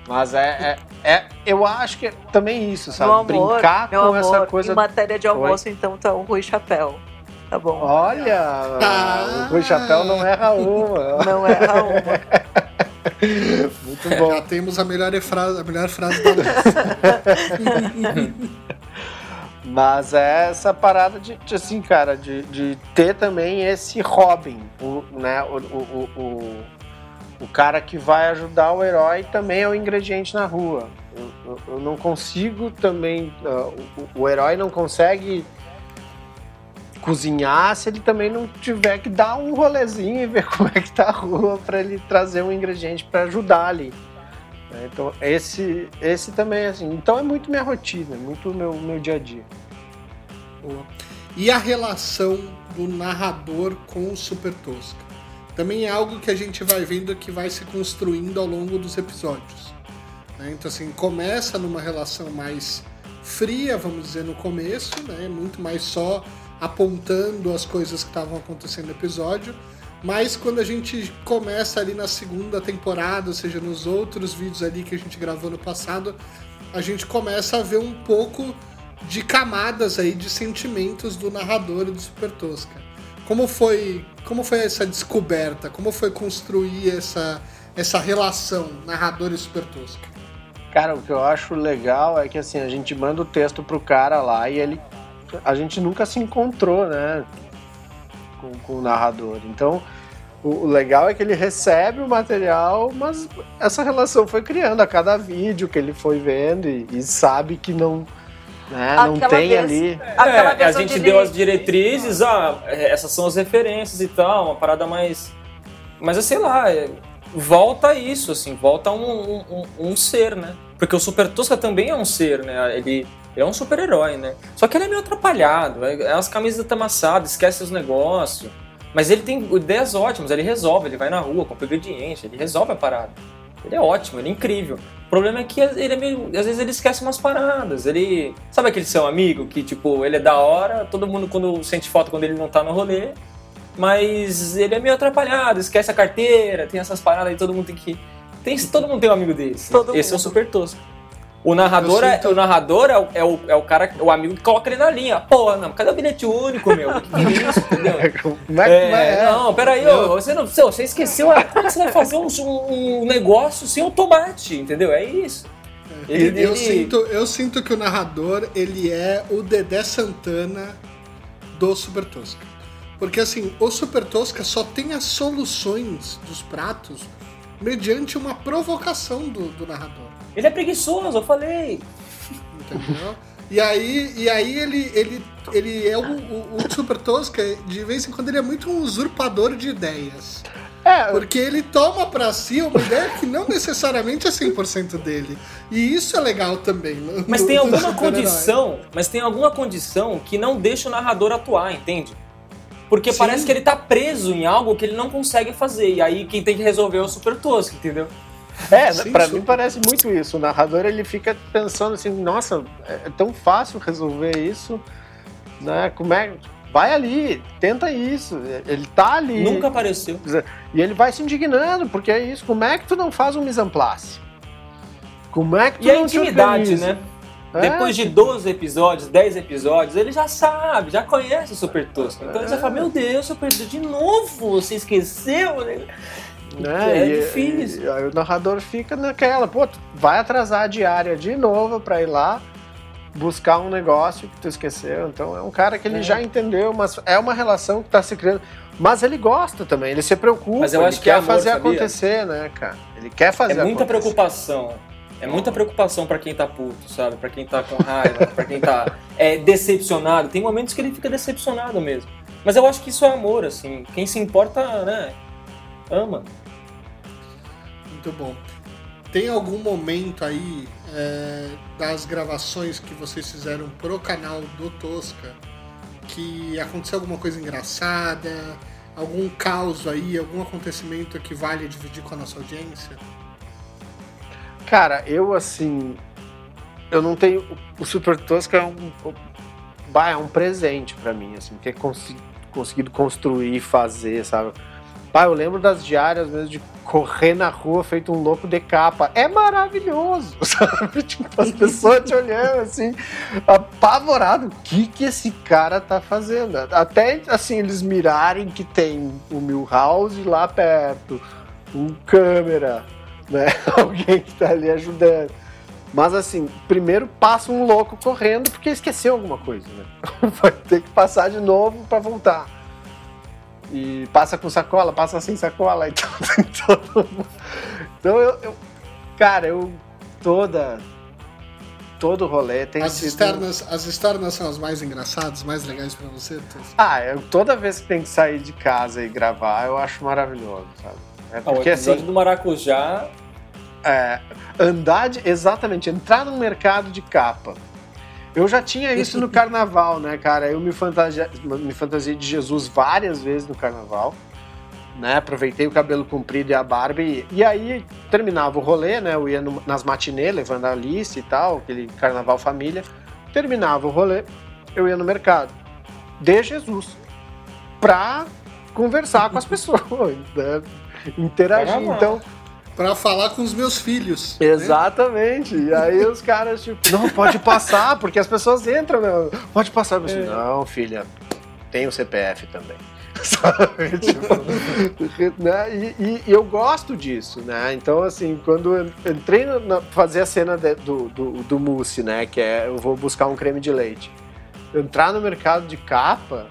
Mas é, é, é- eu acho que é também isso, sabe? Meu amor, Brincar meu com amor, essa coisa. em matéria de almoço, então tá um Rui Chapéu. Tá bom? Olha, Ah. o Rui Chapéu não erra uma. Não erra uma. Muito bom. Já temos a melhor frase, a melhor frase da lista. Mas é essa parada de, de, assim, cara, de, de ter também esse Robin, o, né? O, o, o, o cara que vai ajudar o herói também é o ingrediente na rua. Eu, eu- eu não consigo também. ah, o, o herói não consegue cozinhar se ele também não tiver que dar um rolezinho e ver como é que tá a rua para ele trazer um ingrediente para ajudar ali. né? Então, esse, esse também, assim. Então, é muito minha rotina, muito o meu, meu dia a dia. E a relação do narrador com o Super Tosca? Também é algo que a gente vai vendo que vai se construindo ao longo dos episódios. né? Então, assim, começa numa relação mais fria, vamos dizer, no começo, né? muito mais só apontando as coisas que estavam acontecendo no episódio. Mas quando a gente começa ali na segunda temporada, ou seja, nos outros vídeos ali que a gente gravou no passado, a gente começa a ver um pouco de camadas aí de sentimentos do narrador e do Super Tosca. Como foi, como foi essa descoberta? Como foi construir essa, essa relação narrador e super tosca? Cara, o que eu acho legal é que assim, a gente manda o texto pro cara lá e ele. A gente nunca se encontrou, né? Com, com o narrador. Então, o, o legal é que ele recebe o material, mas essa relação foi criando a cada vídeo que ele foi vendo e, e sabe que não. Né, não Aquela tem vez- ali. É, a gente deu as diretrizes, ah, essas são as referências e tal, uma parada mais. Mas é, sei lá, é, volta a isso, assim, volta um, um, um- ser, né? Porque o Super Tosca também é um ser, né? Ele, ele é um super-herói, né? Só que ele é meio atrapalhado, é, é as camisas amassadas, esquece os negócios. Mas ele tem ideias ótimas, ele resolve, ele vai na rua, compra ingrediente, ele resolve a parada. Ele é ótimo, ele é incrível. O problema é que ele é meio. Às vezes ele esquece umas paradas. Ele. Sabe aquele seu amigo que, tipo, ele é da hora, todo mundo quando sente falta quando ele não tá no rolê. Mas ele é meio atrapalhado, esquece a carteira, tem essas paradas aí, todo mundo tem que. Tem, todo mundo tem um amigo desse. Todo Esse é o mundo. super tosco. O narrador, Eu é, o narrador é, o, é, o, é o cara, o amigo que coloca ele na linha. Pô, não, cadê o bilhete único, meu? Que, que é isso, entendeu? Como é que É, vai? não, peraí, ô, você, não, você esqueceu. ah, Como você vai fazer um, um negócio sem o tomate, entendeu? É isso. Ele- eu, ele- sinto, eu sinto que o narrador ele é o Dedé Santana do Super Tosca. Porque assim, o Super Tosca só tem as soluções dos pratos mediante uma provocação do, do narrador. Ele é preguiçoso, eu falei. Entendeu? E aí, e aí ele, ele, ele é o, o, o Super Tosca, de vez em quando ele é muito um usurpador de ideias. É, Porque ele toma pra si uma ideia que não necessariamente é 100% dele. E isso é legal também. no- Mas tem alguma condição, mas tem alguma condição que não deixa o narrador atuar, entende? Porque Sim. parece que ele tá preso em algo que ele não consegue fazer. E aí quem tem que resolver é o super tosco, entendeu? É, Sim, pra super. mim parece muito isso. O narrador ele fica pensando assim, nossa, é tão fácil resolver isso, né? Como é? Vai ali, tenta isso. Ele tá ali. Nunca apareceu. E ele vai se indignando, porque é isso. Como é que tu não faz um mise en place? Como é que tu E a não te intimidade, organiza? né? É, Depois de 12 episódios, 10 episódios, ele já sabe, já conhece o Super Tosco. Então ele já fala, meu Deus, Super Tosco, de novo, você esqueceu? né?" né? É E- difícil. E, aí o narrador fica naquela, pô, vai atrasar a diária de novo pra ir lá buscar um negócio que tu esqueceu. Então é um cara que ele É. já entendeu, mas é uma relação que tá se criando. Mas ele gosta também, ele se preocupa, Mas eu ele acho que quer é amor, fazer sabia? acontecer, né, cara? Ele quer fazer É muita acontecer. preocupação. É muita preocupação pra quem tá puto, sabe? Pra quem tá com raiva, pra quem tá é, decepcionado. Tem momentos que ele fica decepcionado mesmo. Mas eu acho que isso é amor, assim. Quem se importa, né? Ama. Muito bom. Tem algum momento aí é, das gravações que vocês fizeram pro canal do Tosca que aconteceu alguma coisa engraçada, algum caos aí, algum acontecimento que vale dividir com a nossa audiência? Cara, eu assim. Eu não tenho. O Super Tosca é um. é um presente pra mim, assim, ter conseguido construir, fazer, sabe? Pá, eu lembro das diárias mesmo de correr na rua feito um louco de capa. É maravilhoso, sabe? Tipo, as pessoas te olhando assim, apavorado. O que que esse cara tá fazendo? Até, assim, eles mirarem que tem o Milhouse lá perto, um câmera, né? Alguém que tá ali ajudando. Mas assim, primeiro passa um louco correndo porque esqueceu alguma coisa, né? Vai ter que passar de novo pra voltar. E passa com sacola, passa sem sacola, então tem todo mundo. Então eu, eu- Cara, eu. Toda. Todo rolê tem As sido. externas, as externas são as mais engraçadas, mais legais pra você? Ah, eu, toda vez que tem que sair de casa e gravar, eu acho maravilhoso, sabe? É Ah, o porque episódio assim, do Maracujá é, andar de, exatamente, entrar num mercado de capa. Eu já tinha isso no carnaval, né, cara? Eu me, fantasia, me fantasiei de Jesus várias vezes no carnaval, né? Aproveitei o cabelo comprido e a barba e, e aí terminava o rolê, né? Eu ia no- nas matinês levando a Alice e tal, aquele carnaval família. Terminava o rolê, eu ia no mercado de Jesus pra conversar com as pessoas, né? interagir. Então, Pra falar com os meus filhos. né? Exatamente. E aí os caras, tipo, não, pode passar, porque as pessoas entram, né? Pode passar. Eu assim, não, filha, tem o CPF também. sabe? Tipo, né? E, e- e eu gosto disso, né? Então, assim, quando eu entrei na, fazer a cena de- do, do, do mousse, né? Que é eu vou buscar um creme de leite. Entrar no mercado de capa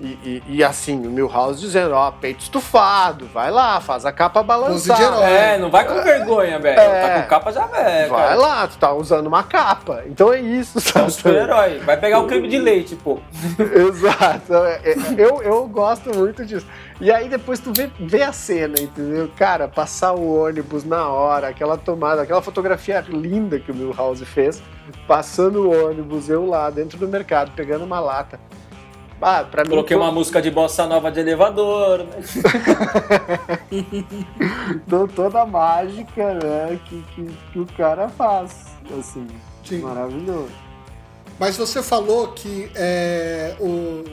e, e- e, assim, o Milhouse dizendo, ó, peito estufado, vai lá, faz a capa Pose de herói. balançar. É, não vai com vergonha, velho. É. Tá com capa já velho. Vai cara. lá, tu tá usando uma capa. Então é isso, É um sabe? super-herói. Vai pegar o creme de leite, pô. Exato. É, é, Eu, eu gosto muito disso. E aí depois tu vê, vê a cena, entendeu? Cara, passar o ônibus na hora, aquela tomada, aquela fotografia linda que o Milhouse fez, passando o ônibus, eu lá dentro do mercado, pegando uma lata. Ah, pra mim, Coloquei to- uma música de bossa nova de elevador. né? to- toda a mágica né, que, que, que o cara faz. Assim, Sim. maravilhoso. Mas você falou que é, o,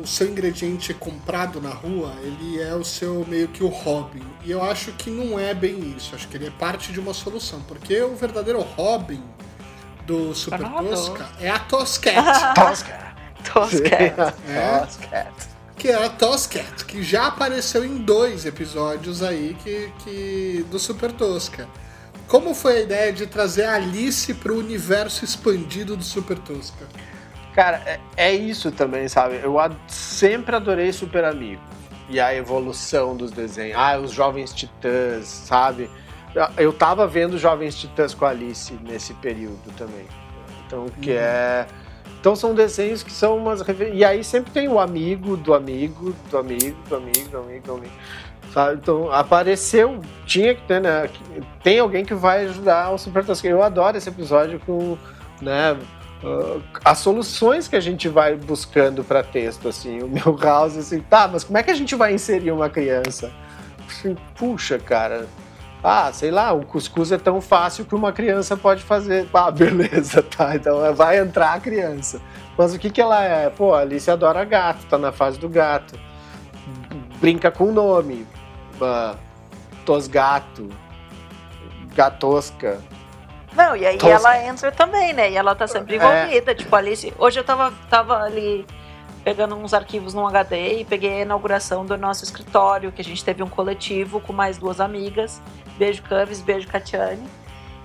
o seu ingrediente comprado na rua, ele é o seu meio que o Robin. E eu acho que não é bem isso. Acho que ele é parte de uma solução. Porque o verdadeiro Robin do Super Fernando. Tosca é a Toscat. Tosca. Tosca. É. Que é a Toscat, que já apareceu em dois episódios aí que, que do Super Tosca. Como foi a ideia de trazer a Alice para o universo expandido do Super Tosca? Cara, é, é isso também, sabe? Eu ad- sempre adorei Super Amigo. E a evolução dos desenhos. Ah, os Jovens Titãs, sabe? Eu tava vendo Jovens Titãs com a Alice nesse período também. Então, que é. Então são desenhos que são umas. E aí sempre tem o amigo do amigo, do amigo, do amigo, do amigo, do amigo. Sabe? Então apareceu, tinha que ter, né? Tem alguém que vai ajudar o Super Tosca. Eu adoro esse episódio com, né? uh, as soluções que a gente vai buscando para texto, assim, o meu house, assim, tá, mas como é que a gente vai inserir uma criança? Assim, Puxa, cara, ah, sei lá, o cuscuz é tão fácil que uma criança pode fazer. Ah, beleza, tá, então vai entrar a criança. Mas o que que ela é? Pô, a Alice adora gato, tá na fase do gato. Brinca com o nome. Ah, tosgato, gatosca. Não, e aí Tosca. ela entra também, né? E ela tá sempre envolvida. Tipo, a Alice. Hoje eu tava, tava ali pegando uns arquivos num HD e peguei a inauguração do nosso escritório, que a gente teve um coletivo com mais duas amigas. Beijo, Caves, beijo, Catiane.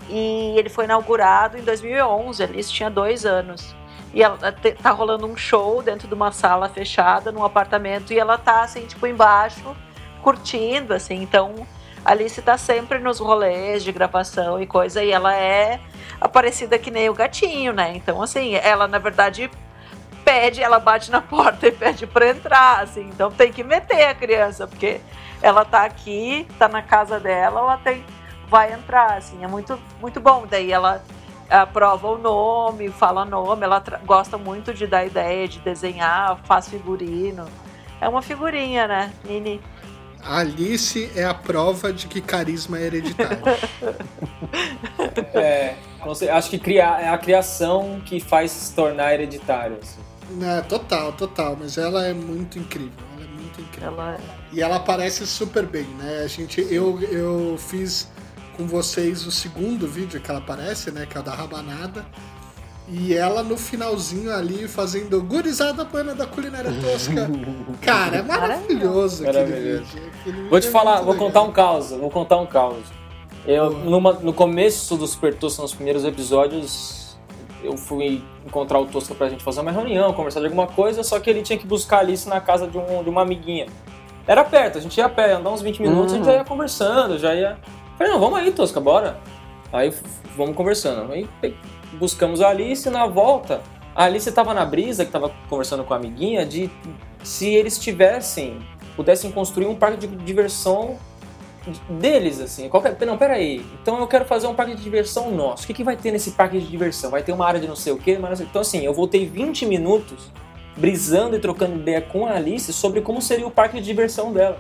E ele foi inaugurado em 2011, a Alice tinha dois anos. E ela te- tá rolando um show dentro de uma sala fechada, num apartamento, e ela tá assim, tipo, embaixo, curtindo, assim. Então, a Alice tá sempre nos rolês de gravação e coisa, e ela é aparecida que nem o gatinho, né? Então, assim, ela na verdade pede, ela bate na porta e pede pra entrar, assim. Então tem que meter a criança, porque ela tá aqui, tá na casa dela, ela tem vai entrar, assim, é muito muito bom. Daí ela aprova o nome, fala nome, ela gosta muito de dar ideia, de desenhar, faz figurino. É uma figurinha, né, Nini? A Alice é a prova de que carisma é hereditário. É, acho que criar, é a criação que faz se tornar hereditário. assim. Né, total, total. Mas ela é muito incrível. Ela é muito incrível. Ela E ela aparece super bem, né? A gente, eu, eu fiz com vocês o segundo vídeo que ela aparece, né? Que é o da rabanada. E ela no finalzinho ali fazendo gurizada pana da culinária tosca. Cara, é maravilhoso aquele Maravilhoso. vídeo. Aquele Vou te é falar, vou legal. contar um caos, vou contar um caos. Eu, numa- no começo do Super Tosca, nos primeiros episódios, eu fui encontrar o Tosca pra gente fazer uma reunião, conversar de alguma coisa, só que ele tinha que buscar a Alice na casa de, um, de uma amiguinha. Era perto, a gente ia a pé, andar uns 20 minutos, a gente já ia conversando, já ia... Falei, não, vamos aí, Tosca, bora. Aí vamos conversando. Aí buscamos a Alice na volta. A Alice estava na brisa, que estava conversando com a amiguinha, de se eles tivessem, pudessem construir um parque de diversão deles, assim. Qualquer... Não, peraí. Então eu quero fazer um parque de diversão nosso. O que, que vai ter nesse parque de diversão? Vai ter uma área de não sei o quê? Mas... Então, assim, eu voltei 20 minutos brisando e trocando ideia com a Alice sobre como seria o parque de diversão dela.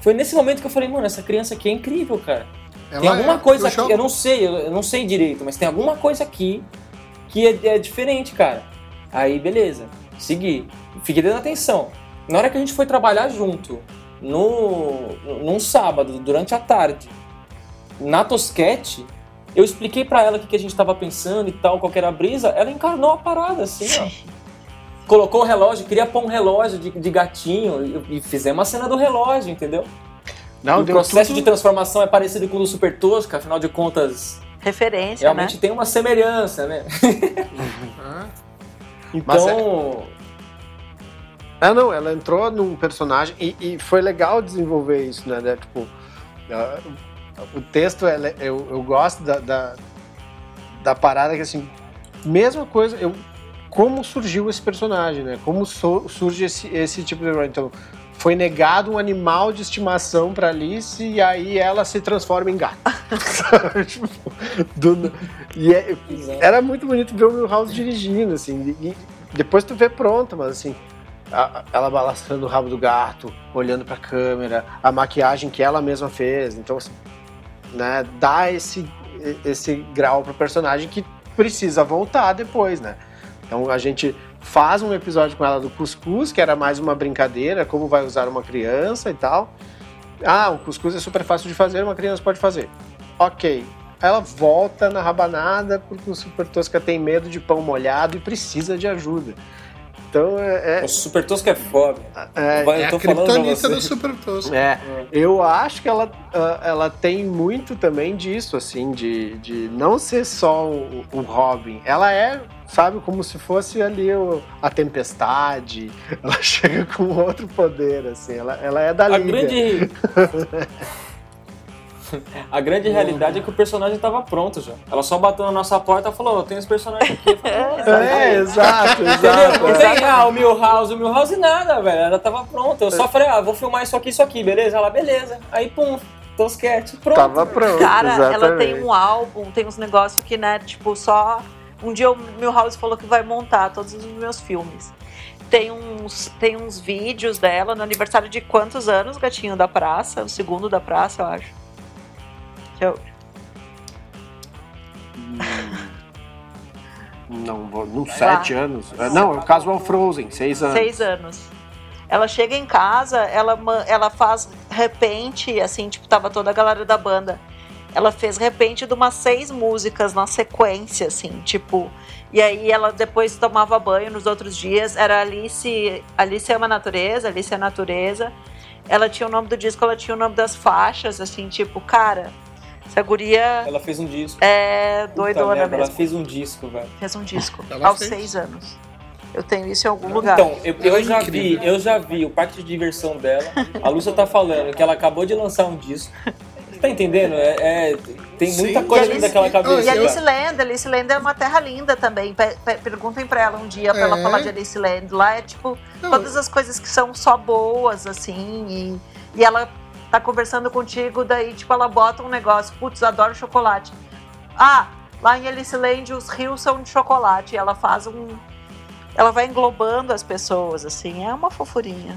Foi nesse momento que eu falei, mano, essa criança aqui é incrível, cara. Tem Ela alguma é- coisa aqui, eu não sei, eu, eu não sei direito, mas tem alguma coisa aqui que é, é diferente, cara. Aí, beleza, segui. Fiquei dando atenção. Na hora que a gente foi trabalhar junto, no, num sábado, durante a tarde, na Tosquete, eu expliquei pra ela o que, que a gente tava pensando e tal, qual que era a brisa, ela encarnou a parada, assim, ó. colocou o relógio, queria pôr um relógio de, de gatinho e, e fizemos a cena do relógio, entendeu? Não, o processo tudo- de transformação é parecido com o do Super Tosca, afinal de contas, Referência, realmente né? tem uma semelhança, né? Mas Então, Ah, não, ela entrou num personagem e, e foi legal desenvolver isso, né? né, Tipo, ah, o texto, ela- eu, eu gosto da, da, da parada que, assim, mesma coisa, eu, como surgiu esse personagem, né? Como so- surge esse, esse tipo de... Então, foi negado um animal de estimação pra Alice e aí ela se transforma em gato. Tipo, do- e é- era muito bonito ver o Milhouse dirigindo, assim. E depois tu vê pronto, mas assim, a- a- ela balançando o rabo do gato, olhando pra câmera, a maquiagem que ela mesma fez. Então, assim, né, dá esse, esse grau pro personagem que precisa voltar depois, né? Então a gente faz um episódio com ela do cuscuz, que era mais uma brincadeira, como vai usar uma criança e tal. Ah, o cuscuz é super fácil de fazer, uma criança pode fazer. Ok. Ela volta na rabanada porque o Super Tosca tem medo de pão molhado e precisa de ajuda. Então é. o Super Tosca é foda. é, Vai, é eu a criptonita do Super Tosco. é, eu acho que ela, ah, ela tem muito também disso, assim, de, de não ser só o, o Robin. Ela é, sabe, como se fosse ali o- a tempestade. Ela chega com outro poder, assim. Ela, ela é da A liga. grande. A grande realidade é que o personagem tava pronto já. Ela só bateu na nossa porta e falou: "Eu tenho esse personagem aqui. Falei, É, exato, exato. Não tem ah, o Milhouse, o Milhouse nada, velho. Ela tava pronta. Eu só falei, ah, vou filmar isso aqui, isso aqui, beleza? Ela, beleza. Aí, pum, tosquete, pronto. Tava pronto. Cara, ela exatamente. tem um álbum, tem uns negócios que, né, tipo, só. Um dia o Milhouse falou que vai montar todos os meus filmes. Tem uns, tem uns vídeos dela no aniversário de quantos anos, Gatinho da Praça? O segundo da praça, eu acho. Eu- Não, não, sete anos. Ah, Não, é o Casual Frozen, seis anos. Seis anos. Ela chega em casa, ela, ela faz repente, assim, tipo, tava toda a galera da banda. Ela fez repente de umas seis músicas na sequência, assim, tipo. E aí ela depois tomava banho nos outros dias. Era Alice. Alice ama a natureza, Alice é a natureza. Ela tinha o nome do disco, ela tinha o nome das faixas, assim, tipo, cara, essa guria Ela fez um disco. é Puta doidona merda, Ela mesmo. fez um disco, velho. Fez um disco Ela aos fez. seis anos. Eu tenho isso em algum lugar. Então, eu, eu Ela é já incrível. vi, eu já vi o parque de diversão dela. A Lúcia tá falando que ela acabou de lançar um disco. Você tá entendendo? É, é- tem muita Sim. coisa E Alice- daquela E cabeça. a Alice. Land, Alice Land é uma terra linda também. Pe- pe- perguntem pra ela um dia pra ela É. falar de Alice Land. Lá é tipo Não, todas as coisas que são só boas, assim. E, e ela tá conversando contigo, daí, tipo, ela bota um negócio, putz, adoro chocolate. Ah, lá em Alice Land os rios são de chocolate. E ela faz um. Ela vai englobando as pessoas, assim. É uma fofurinha.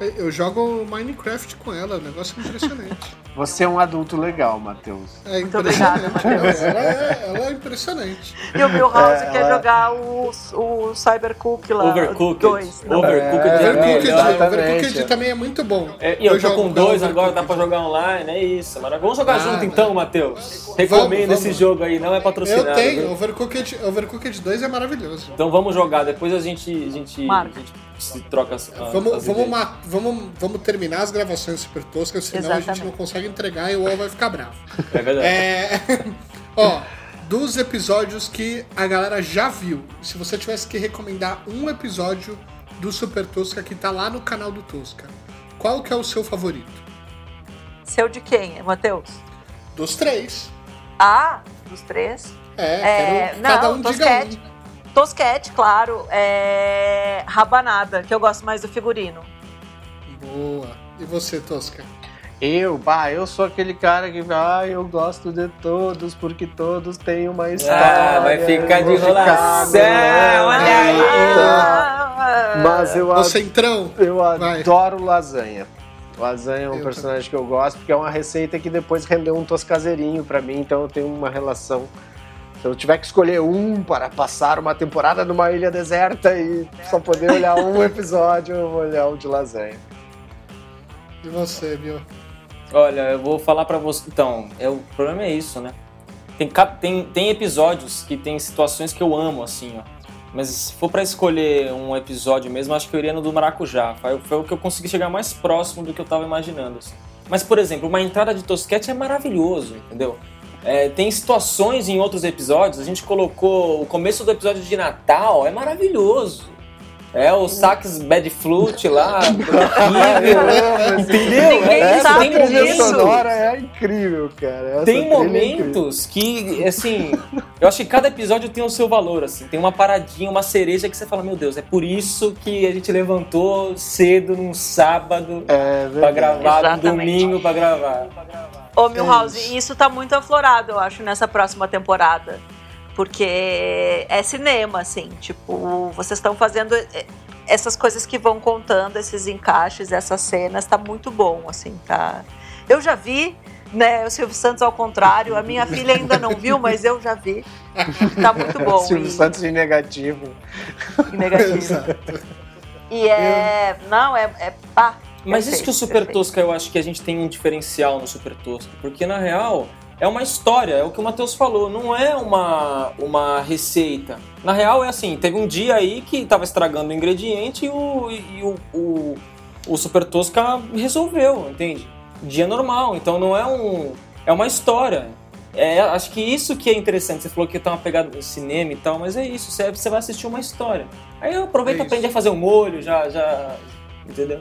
Eu jogo Minecraft com ela, o negócio é impressionante. Você é um adulto legal, Matheus. É Muito obrigada, impressionante. Matheus. ela, é, ela é impressionante. E o Milhouse É, quer ela- jogar o, o Cybercook lá. Overcooked. Dois. Não, Overcooked É, é, Overcooked, exatamente. Overcooked também é muito bom. É, e eu, tô jogo com dois agora, dá pra jogar online, é isso. Mas vamos jogar Ah, junto né? então, Matheus. Recomendo vamos. esse jogo aí, não é patrocinado. Eu tenho, viu? Overcooked, Overcooked 2 é maravilhoso. Então vamos jogar, depois a gente, a gente, a gente se troca as, as Vamos, as vamos, ideias. ma- vamos, vamos terminar as gravações super toscas, senão a gente Exatamente. não consegue entregar e o UOL vai ficar bravo. É verdade. É, ó, dos episódios que a galera já viu, se você tivesse que recomendar um episódio do Super Tosca que tá lá no canal do Tosca, qual que é o seu favorito? Seu de quem, Matheus? Dos três. Ah, dos três. É, É, quero que não, cada um diga Tosquete. Tosquete, claro. É... Rabanada, que eu gosto mais do figurino. Boa. E você, Tosca? Eu, bah, eu sou aquele cara que, ah, eu gosto de todos, porque todos têm uma história. Ah, vai ficar de enrolação, olha aí. Ah, Mas eu, ad- entrão? eu Vai. adoro lasanha. Lasanha é um Eu personagem que eu gosto, porque é uma receita que depois rendeu um toscaseirinho pra mim, então eu tenho uma relação. Se eu tiver que escolher um para passar uma temporada numa ilha deserta e só poder olhar um episódio, eu vou olhar o de lasanha. E você, viu? Olha, eu vou falar pra você. Então, é, o problema é isso, né? Tem, tem, tem episódios que tem situações que eu amo, assim, ó. Mas se for pra escolher um episódio mesmo, acho que eu iria no do Maracujá. Foi, foi o que eu consegui chegar mais próximo do que eu tava imaginando. assim. Mas, por exemplo, uma entrada de Tosquete é maravilhoso, entendeu? É, tem situações em outros episódios, a gente colocou o começo do episódio de Natal, é maravilhoso. É o sax bad flute lá, entendeu? Ninguém É, sabe tem trilha disso. sonora é incrível, cara. Essa tem é momentos que, assim, eu acho que cada episódio tem o seu valor, assim. Tem uma paradinha, uma cereja que você fala, meu Deus, é por isso que a gente levantou cedo num sábado É pra gravar, num Exatamente. domingo pra gravar. Ô, Milhouse, e isso tá muito aflorado, eu acho, nessa próxima temporada. Porque é cinema, assim, tipo, vocês estão fazendo eh, essas coisas que vão contando, esses encaixes, essas cenas, tá muito bom, assim, tá. Eu já vi, né, o Silvio Santos ao contrário, a minha filha ainda não viu, mas eu já vi. Tá muito bom. Silvio e- Santos em negativo. e negativo. Exato. E é. Não, é. é pá, Mas Perfeito, isso que o Super perfeito. Tosca, eu acho que a gente tem um diferencial no Super Tosca. Porque, na real, é uma história, é o que o Matheus falou, não é uma, uma receita. Na real, é assim, teve um dia aí que tava estragando o ingrediente e o, e o, o, o Super Tosca resolveu, entende? Dia normal, então não é um... É uma história. É, acho que isso que é interessante. Você falou que tá uma pegada no cinema e tal, mas é isso, você, você vai assistir uma história. Aí aproveita É e aprende isso. a fazer o molho, já, já... Entendeu?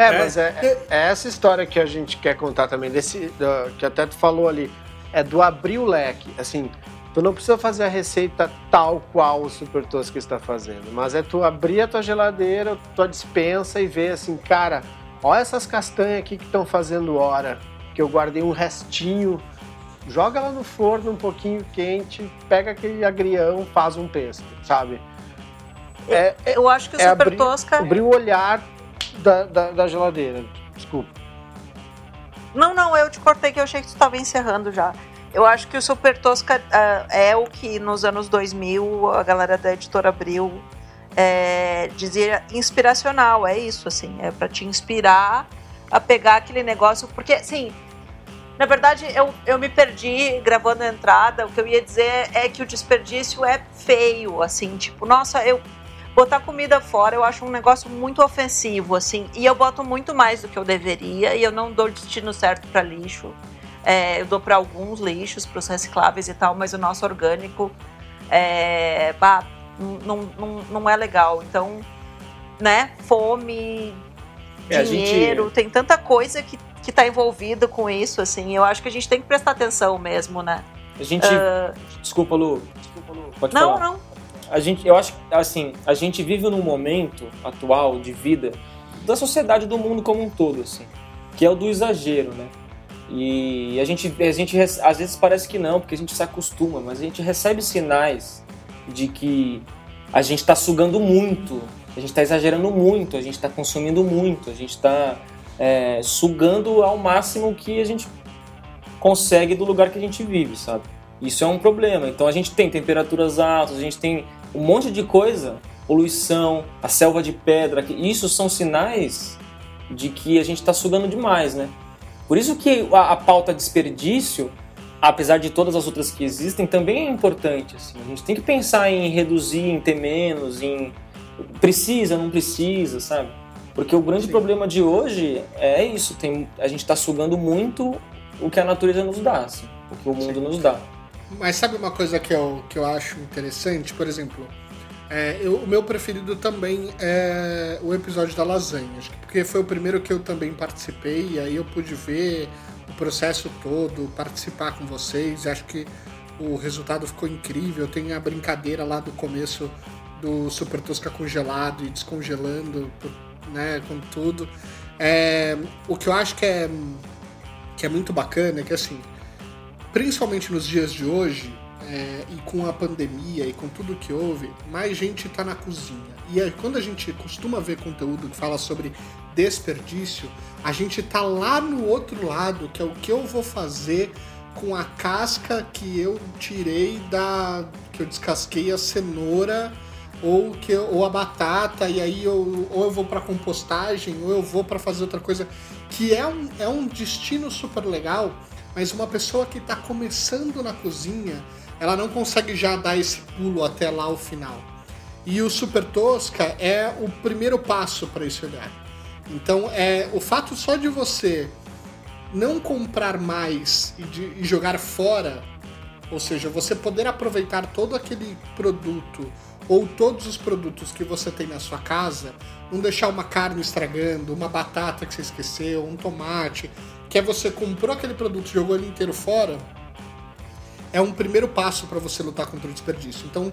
É, É. mas é, é essa história que a gente quer contar também, desse, do- que até tu falou ali, é do abrir o leque. Assim, tu não precisa fazer a receita tal qual o Super Tosca está fazendo, mas é tu abrir a tua geladeira, tua dispensa e ver assim, cara, olha essas castanhas aqui que estão fazendo hora, que eu guardei um restinho, joga ela no forno um pouquinho quente, pega aquele agrião, faz um pesto, sabe? É, é Eu acho que o É Super abrir- Tosca. abrir o olhar da, da, da geladeira. Desculpa. Não, não, eu te cortei que eu achei que tu estava encerrando já. Eu acho que o Super Tosca ah, é o que nos anos 2000 a galera da editora Abril é, dizia inspiracional. É isso, assim, é para te inspirar a pegar aquele negócio. Porque, assim, na verdade, eu, eu me perdi gravando a entrada. O que eu ia dizer é que o desperdício é feio, assim, tipo, nossa, eu. Botar comida fora eu acho um negócio muito ofensivo, assim, e eu boto muito mais do que eu deveria, e eu não dou destino certo para lixo. É, eu dou para alguns lixos, para os recicláveis e tal, mas o nosso orgânico é, pá, não, não, não é legal. Então, né, fome, É, a gente- dinheiro, tem tanta coisa que, que tá envolvida com isso, assim. Eu acho que a gente tem que prestar atenção mesmo, né? A gente. Desculpa, Lu. Desculpa, Lu. Pode Não, falar. não. A gente, eu acho assim, a gente vive num momento atual de vida da sociedade do mundo como um todo, assim, que é o do exagero, né? E a gente, a gente às vezes parece que não, porque a gente se acostuma, mas a gente recebe sinais de que a gente está sugando muito, a gente está exagerando muito, a gente está consumindo muito, a gente está sugando ao máximo que a gente consegue do lugar que a gente vive, sabe? Isso é um problema. Então a gente tem temperaturas altas, a gente tem um monte de coisa, poluição, a selva de pedra, que isso são sinais de que a gente está sugando demais, né? Por isso que a, a pauta desperdício, apesar de todas as outras que existem, também é importante. Assim. A gente tem que pensar em reduzir, em ter menos, em precisa, não precisa, sabe? Porque o grande Sim. problema de hoje é isso. Tem, a gente está sugando muito o que a natureza nos dá, assim, o que o mundo nos dá. Mas sabe uma coisa que eu, que eu acho interessante? Por exemplo, é, eu- o meu preferido também é o episódio da lasanha. Acho que porque foi o primeiro que eu também participei, e aí eu pude ver o processo todo, participar com vocês. Acho que o resultado ficou incrível. Tem a brincadeira lá do começo do Super Tosca congelado e descongelando, né, com tudo. É, o que eu acho que é, que é muito bacana é que assim principalmente nos dias de hoje, é, e com a pandemia e com tudo que houve, mais gente está na cozinha. E aí, quando a gente costuma ver conteúdo que fala sobre desperdício, a gente tá lá no outro lado, que é o que eu vou fazer com a casca que eu tirei da. que eu descasquei a cenoura ou que ou a batata e aí eu, ou eu vou para compostagem ou eu vou para fazer outra coisa que é um, é um destino super legal mas uma pessoa que está começando na cozinha ela não consegue já dar esse pulo até lá o final E o Super Tosca é o primeiro passo para esse olhar. Então, é o fato só de você não comprar mais e, de, e jogar fora, ou seja, você poder aproveitar todo aquele produto ou todos os produtos que você tem na sua casa, não deixar uma carne estragando, uma batata que você esqueceu, um tomate, que é você comprou aquele produto jogou ele inteiro fora, é um primeiro passo para você lutar contra o desperdício. Então,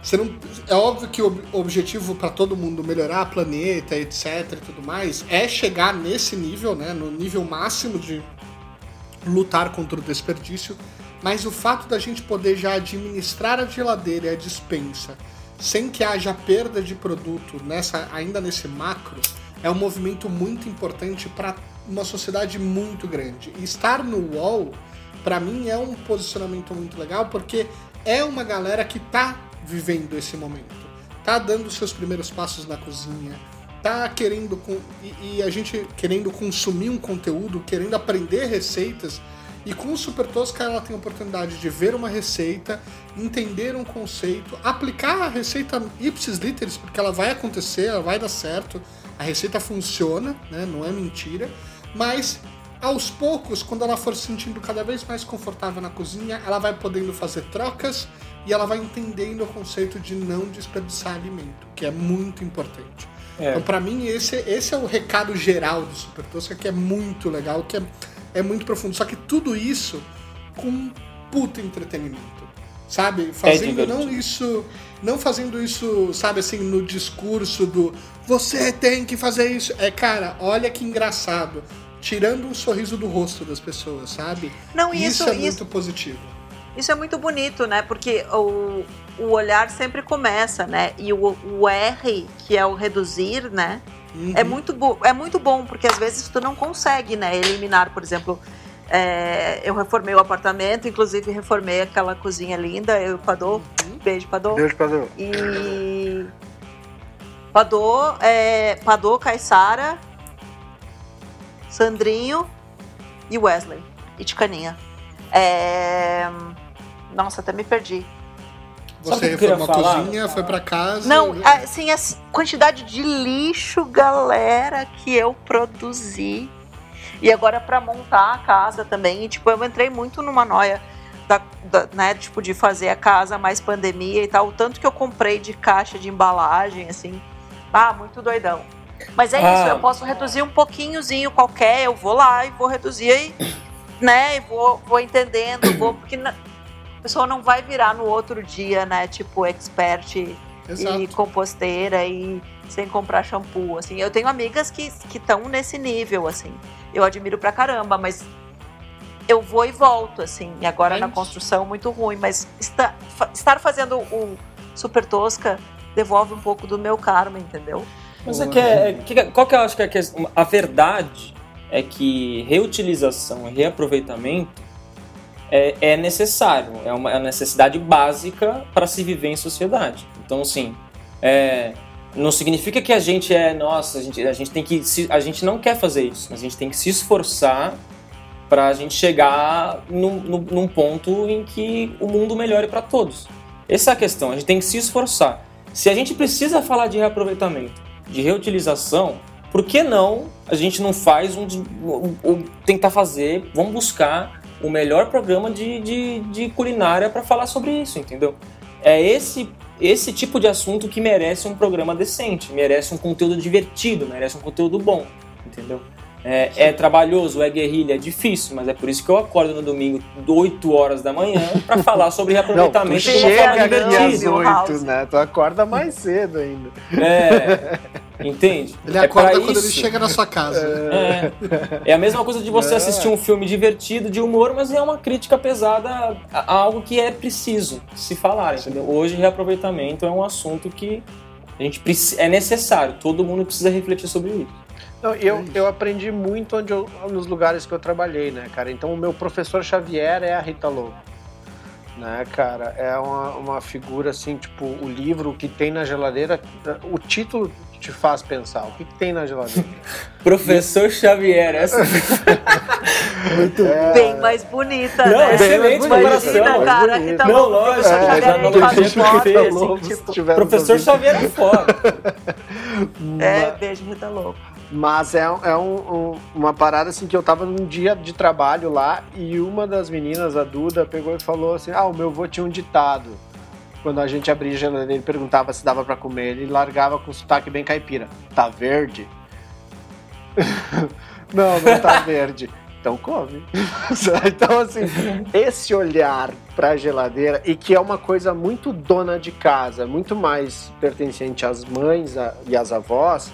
você não, é óbvio que o objetivo para todo mundo melhorar o planeta, etc e tudo mais, é chegar nesse nível, né, no nível máximo de lutar contra o desperdício, mas o fato da gente poder já administrar a geladeira e a dispensa sem que haja perda de produto nessa ainda nesse macro é um movimento muito importante para uma sociedade muito grande. E estar no UOL, para mim, é um posicionamento muito legal porque é uma galera que tá vivendo esse momento, tá dando seus primeiros passos na cozinha, tá querendo com, e, e a gente querendo consumir um conteúdo, querendo aprender receitas. E com o Super Tosca ela tem a oportunidade de ver uma receita, entender um conceito, aplicar a receita ipsis literis, porque ela vai acontecer, ela vai dar certo, a receita funciona, né? não é mentira, mas aos poucos, quando ela for se sentindo cada vez mais confortável na cozinha, ela vai podendo fazer trocas e ela vai entendendo o conceito de não desperdiçar alimento, que é muito importante. É. Então, para mim, esse, esse é o recado geral do Super Tosca, que é muito legal, que é, é muito profundo. Só que tudo isso com um puta entretenimento. Sabe? Fazendo não divertido. isso. Não fazendo isso, sabe assim, no discurso do você tem que fazer isso. É, cara, olha que engraçado. Tirando um sorriso do rosto das pessoas, sabe? Não, isso, isso, é isso, muito positivo. Isso é muito bonito, né? Porque o, o olhar sempre começa, né? E o, o R, que é o reduzir, né? Uhum. É, muito é muito bom, porque às vezes tu não consegue, né? Eliminar, por exemplo. É, eu reformei o apartamento, inclusive reformei aquela cozinha linda, eu e o Padô. Beijo, Padô. Beijo, Padrão. E. Padô, é, Padô, Caissara, Sandrinho e Wesley. E Ticaninha. É... Nossa, até me perdi. Você reformou a cozinha, foi pra casa. Não, assim, a quantidade de lixo, galera, que eu produzi. E agora pra montar a casa também. E, tipo, eu entrei muito numa noia da, da- né, tipo, de fazer a casa mais pandemia e tal. O tanto que eu comprei de caixa de embalagem, assim. Ah, muito doidão. Mas é Ah. isso, eu posso reduzir um pouquinhozinho qualquer, eu vou lá e vou reduzir e, né, e vou, vou entendendo, vou, porque na- a pessoa não vai virar no outro dia, né, tipo, expert Exato. e composteira e sem comprar shampoo, assim. Eu tenho amigas que estão nesse nível, assim. Eu admiro pra caramba, mas eu vou e volto, assim. E agora É na construção muito ruim, mas está- fa- estar fazendo o super tosca devolve um pouco do meu karma, entendeu? Mas é que, é, é- que- qual que eu acho que é a questão? A verdade é que reutilização e reaproveitamento é, é necessário, é uma, é uma necessidade básica para se viver em sociedade. Então, assim, é, não significa que a gente é, nossa, a gente, a gente tem que, a gente não quer fazer isso, a gente tem que se esforçar para a gente chegar num, num, ponto em que o mundo melhore para todos. Essa é a questão, a gente tem que se esforçar. Se a gente precisa falar de reaproveitamento, de reutilização, por que não a gente não faz um, um- um- tentar fazer, vamos buscar o melhor programa de, de, de culinária para falar sobre isso, entendeu? É esse esse tipo de assunto que merece um programa decente, merece um conteúdo divertido, merece um conteúdo bom, entendeu? É, é trabalhoso, é guerrilha, é difícil, mas é por isso que eu acordo no domingo, 8 horas da manhã, para falar sobre Não, tu reaproveitamento de uma chega forma divertida. House. oito, né? Tu acorda mais cedo ainda. É, entende? Ele é acorda quando ele isso. chega na sua casa. É, é a mesma coisa de você É. assistir um filme divertido, de humor, mas é uma crítica pesada a, algo que é preciso se falar, entendeu? Hoje, reaproveitamento é um assunto que a gente é necessário, todo mundo precisa refletir sobre isso. Não, eu, eu aprendi muito onde eu- nos lugares que eu trabalhei, né, cara? Então o meu professor Xavier é a Rita Lobo. Né, cara? É uma, uma figura assim, tipo, o livro que tem na geladeira, o título te faz pensar? O que, que tem na geladeira? Professor Xavier, essa É, Bem mais bonita, Não, né? excelente Imagina, comparação, cara, mais Rita bonita. Lobo, Não, professor lógico, Xavier, é, já não um nome, Rita assim, Lobo, tipo, se Professor Xavier é foda. É, beijo, Rita Lobo. Mas é, é um- um- uma parada assim que eu tava num dia de trabalho lá e uma das meninas, a Duda, pegou e falou assim: Ah, o meu avô tinha um ditado. Quando a gente abria a geladeira, ele perguntava se dava pra comer, ele largava com sotaque bem caipira. Tá verde? não, não tá verde. Então come. então, assim, esse olhar pra geladeira, e que é uma coisa muito dona de casa, muito mais pertencente às mães a- e às avós,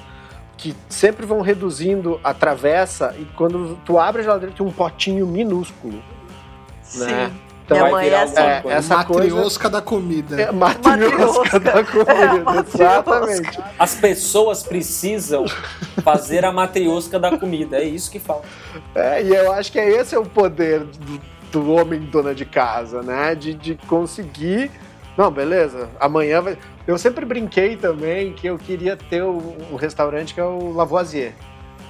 que sempre vão reduzindo a travessa, e quando tu abre a geladeira tem um potinho minúsculo. Né? Então Minha mãe é assim. É, coisa. essa coisa Matriosca da comida. é matriosca Matriosca. da comida, É, exatamente. As pessoas precisam fazer a matriosca da comida. É isso que falta. É, e eu acho que é esse é o poder do, do homem dona de casa, né? De, de conseguir. Não, beleza, amanhã vai. Eu sempre brinquei também que eu queria ter um, um restaurante que é o Lavoisier.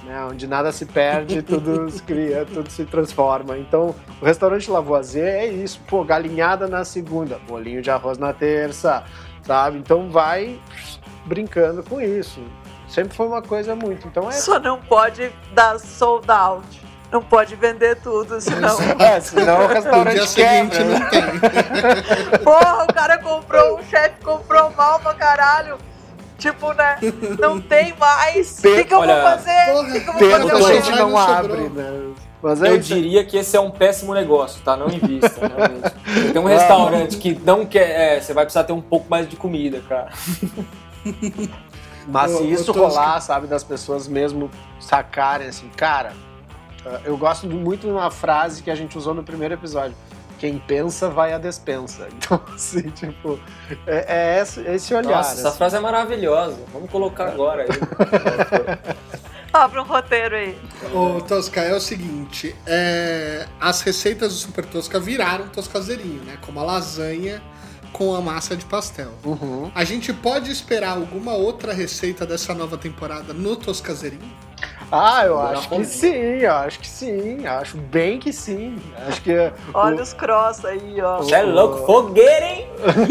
Né, onde nada se perde, tudo se cria, tudo se transforma. Então, o restaurante Lavoisier é isso, pô, galinhada na segunda, bolinho de arroz na terça, sabe? Então vai brincando com isso. Sempre foi uma coisa muito. Então é Só não pode dar sold out. Não pode vender tudo, senão. É, senão o restaurante dia seguinte quebra. né? não tem. Porra, o cara comprou, o chefe comprou mal pra caralho. Tipo, né? Não tem mais. O que, que eu Olha, vou fazer? O que, que eu vou fazer a gente não abre, né? Mas é Eu isso. diria que esse é um péssimo negócio, tá? Não invista, realmente. Tem um restaurante que não quer. É, você vai precisar ter um pouco mais de comida, cara. Mas Ô, se isso rolar, sabe, das pessoas mesmo sacarem assim, cara, eu gosto muito de uma frase que a gente usou no primeiro episódio. Quem pensa vai à despensa. Então, assim, tipo, é, é esse, esse olhar. Nossa, essa assim. frase é maravilhosa. Vamos colocar agora aí. Abre um roteiro aí. Ô, Tosca, é o seguinte, é, as receitas do Super Tosca viraram toscazeirinho, né? Como a lasanha com a massa de pastel. Uhum. A gente pode esperar alguma outra receita dessa nova temporada no Toscazeirinho? Ah, eu Agora acho que sim, eu acho que sim, acho bem que sim. Acho que Olha os cross aí, ó. Você é louco, fogueira, hein?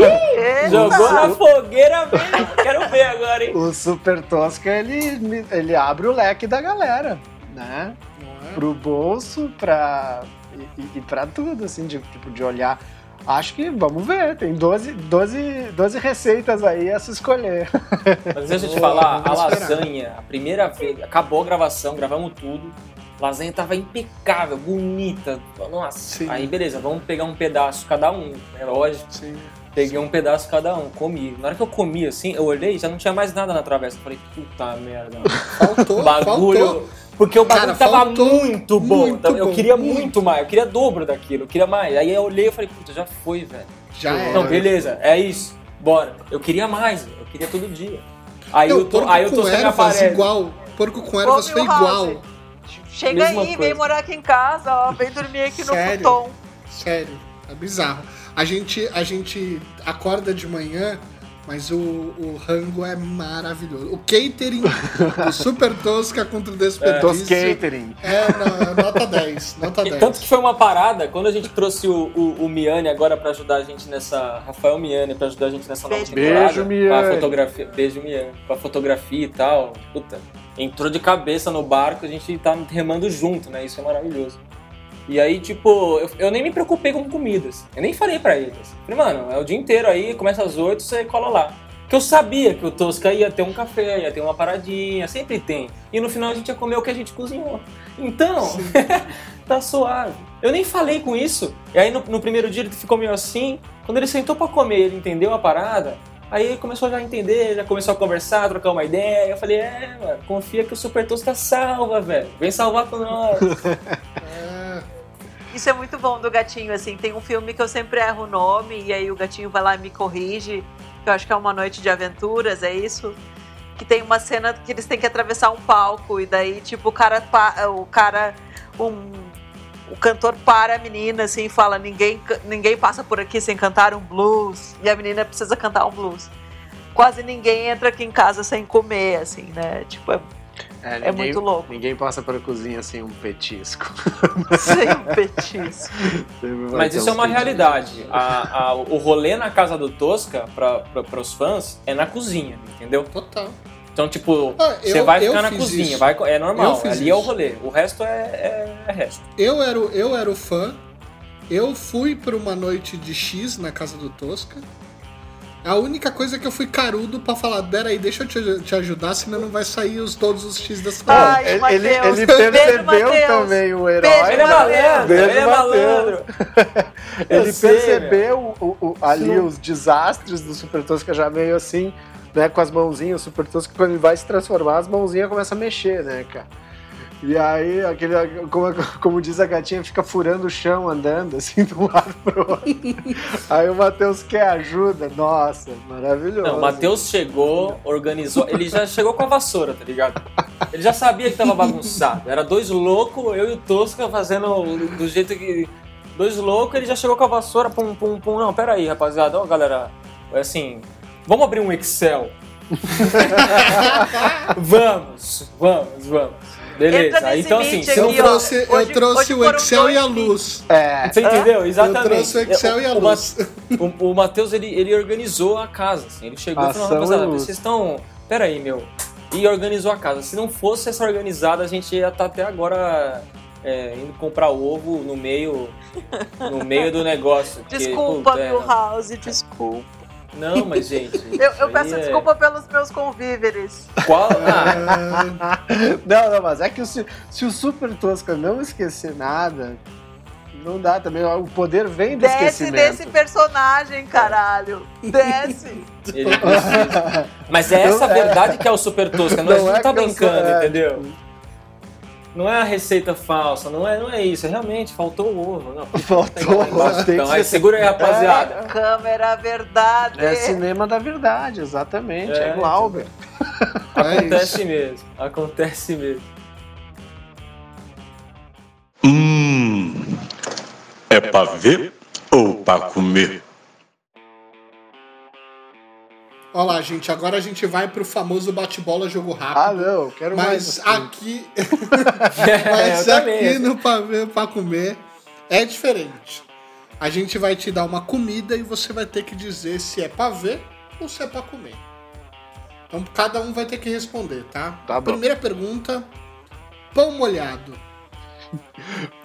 Jogou na fogueira mesmo. Quero ver agora, hein? o Super Tosca ele, ele abre o leque da galera, né? É? pro bolso, pra. E, e- e pra tudo, assim, de, tipo, de olhar. Acho que vamos ver, tem 12, 12, 12 receitas aí a se escolher. Mas deixa eu te falar, a lasanha, a primeira vez, acabou a gravação, gravamos tudo. A lasanha tava impecável, bonita. Nossa, Sim. aí beleza, vamos pegar um pedaço cada um, é lógico. Sim. Peguei um pedaço cada um, comi. Na hora que eu comi assim, eu olhei já não tinha mais nada na travessa. Eu falei, puta merda. Faltou, bagulho. faltou. Porque o bagulho Cara, tava muito bom. muito Tava- eu bom, queria muito. muito. mais, eu queria dobro daquilo, eu queria mais. Aí eu olhei e falei, puta, já foi, velho. Já é. Não, beleza, é isso. Bora. Eu queria mais, eu queria todo dia. Aí Não, eu tô, aí eu tô com sem ervas igual. Porco com ervas foi igual. Chega Mesma aí, vem coisa. morar aqui em casa, ó. Vem dormir aqui no futon. Sério, é bizarro. A gente, a gente acorda de manhã, mas o, o rango é maravilhoso. O catering do Super Tosca contra o desperdício catering. é na- nota 10. Nota E 10. tanto que foi uma parada, quando a gente trouxe o, o, o Miane agora pra ajudar a gente nessa. Rafael Miane pra ajudar a gente nessa nova temporada. Beijo, Miane. fotografia. Beijo, Miane. Com a fotografia e tal. Puta. Entrou de cabeça no barco, a gente tá remando junto, né? Isso é maravilhoso. E aí, tipo, eu, eu nem me preocupei com comidas. Eu nem falei pra eles. Falei, mano, é o dia inteiro aí, começa às 8, você cola lá. Porque eu sabia que o Tosca ia ter um café, ia ter uma paradinha, sempre tem. E no final a gente ia comer o que a gente cozinhou. Então, tá suave. Eu nem falei com isso. E aí no, no primeiro dia ele ficou meio assim. Quando ele sentou pra comer, ele entendeu a parada. Aí ele começou já a entender, já começou a conversar, trocar uma ideia. Eu falei, é, mano, confia que o Super Tosca salva, velho. Vem salvar com nós. É, Isso é muito bom do gatinho, assim. Tem um filme que eu sempre erro o nome, e aí o gatinho vai lá e me corrige. Que eu acho que é uma noite de aventuras, é isso? Que tem uma cena que eles têm que atravessar um palco, e daí, tipo, o cara. O cara. Um, o cantor para a menina assim e fala: ninguém, ninguém passa por aqui sem cantar um blues. E a menina precisa cantar um blues. quase ninguém entra aqui em casa sem comer, assim, né? Tipo, é É, muito louco. Ninguém passa pela cozinha sem um petisco. sem um petisco. Vai Mas isso é uma realidade. A- a- o rolê na casa do Tosca, para os fãs, é na cozinha, entendeu? Total. Então, tipo, Ah, você eu- vai eu ficar na cozinha, isso. vai, é normal. Ali é o isso. rolê. O resto é, é, é resto. Eu era, eu era o fã. Eu fui pra uma noite de X na casa do Tosca. A única coisa que eu fui carudo pra falar, pera aí, deixa eu te, te ajudar, senão não vai sair os, todos os X dessa Ai, Ele, ele, ele percebeu Mateus. também o herói. Beijo, Ele é malandro, ele é malandro. Ele sei, percebeu o- o- ali Sim. os desastres do Super Tosca já meio assim, né? Com as mãozinhas, o Super Tosca, quando ele vai se transformar, as mãozinhas começam a mexer, né, cara? E aí, aquele, como, como diz a gatinha, fica furando o chão andando, assim, de um lado pro outro. aí o Matheus quer ajuda. Nossa, maravilhoso. Não, o Matheus chegou, organizou. Ele já chegou com a vassoura, tá ligado? Ele já sabia que tava bagunçado. Era dois loucos, eu e o Tosca fazendo do jeito que. Dois loucos, ele já chegou com a vassoura, pum, pum, pum. Não, pera aí, rapaziada. Ó, galera, é assim. Vamos abrir um Excel. vamos, vamos, vamos. Beleza. Entra nesse então, assim, se Eu aqui, ó. trouxe, eu Hoje- trouxe hoje o Excel e a luz. É, Você entendeu? Exatamente. Eu trouxe o Excel e a o luz. O, o Matheus, ele, ele organizou a casa, assim. Ele chegou e falou, rapaziada, vocês estão... Pera aí, meu. E organizou a casa. Se não fosse essa organizada, a gente ia estar até agora é, indo comprar ovo no meio no meio do negócio. porque, Desculpa, puta, é, Milhouse, desculpa. Não, mas, gente... Eu, eu peço é- desculpa pelos meus convíveres. Qual... Ah, Não, não, mas é que se, se o Super Tosca não esquecer nada, não dá também. O poder vem do Desce esquecimento. desse personagem, caralho. Desce. Mas é essa Não, é- verdade que é o Super Tosca. Não, a Não gente é não tá brincando, sou- é. entendeu? Não é a receita falsa, não é, não é isso. É realmente, faltou o ovo. Não, Faltou, mas tem Então, aí, segura aí, rapaziada. Câmera, verdade. É cinema da verdade, exatamente. É, É, Glauber. é Acontece isso. mesmo. Acontece mesmo. Hum. É pra ver ou pra comer? Olha lá, gente, agora a gente vai pro famoso bate-bola jogo Ah, rápido. não, quero mais. mas assim. aqui, É, mas também. aqui no pra ver pra comer é diferente. A gente vai te dar uma comida e você vai ter que dizer se é pra ver ou se é pra comer. Então cada um vai ter que responder, tá? Tá bom. Primeira pergunta: pão molhado.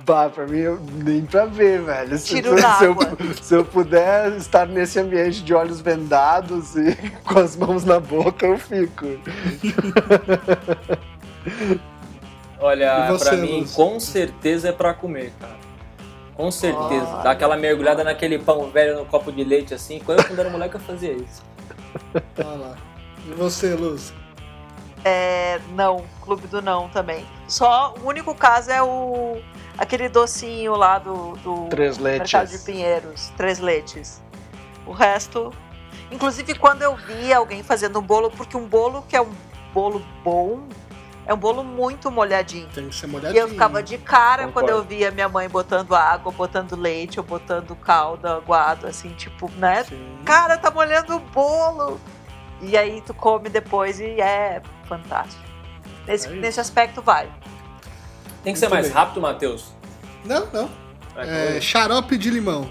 Bah, pra mim, eu- nem pra ver, velho. Se, Tiro se, eu, se eu puder estar nesse ambiente de olhos vendados e com as mãos na boca, eu fico. Olha, você, pra mim, Lúcio? com certeza é pra comer, cara. Com certeza. Olha. Dá aquela mergulhada naquele pão velho no copo de leite assim. Quando eu, quando era moleque, eu fazia isso. Olha lá. E você, Luz? É, não, Clube do Não também. Só o único caso é o aquele docinho lá do, do Três letes. Mercado de Pinheiros, três leites. O resto, inclusive quando eu vi alguém fazendo um bolo, porque um bolo que é um bolo bom, é um bolo muito molhadinho. Tem que ser E molhadinho. eu ficava de cara Concordo. quando eu via minha mãe botando água, botando leite, ou botando calda, aguado, assim, tipo, né? Sim. Cara, tá molhando o bolo! E aí tu come depois e é fantástico. Nesse, É nesse aspecto vai. Tem que ser Muito mais bem. rápido, Matheus. Não, não. É, É, xarope de limão.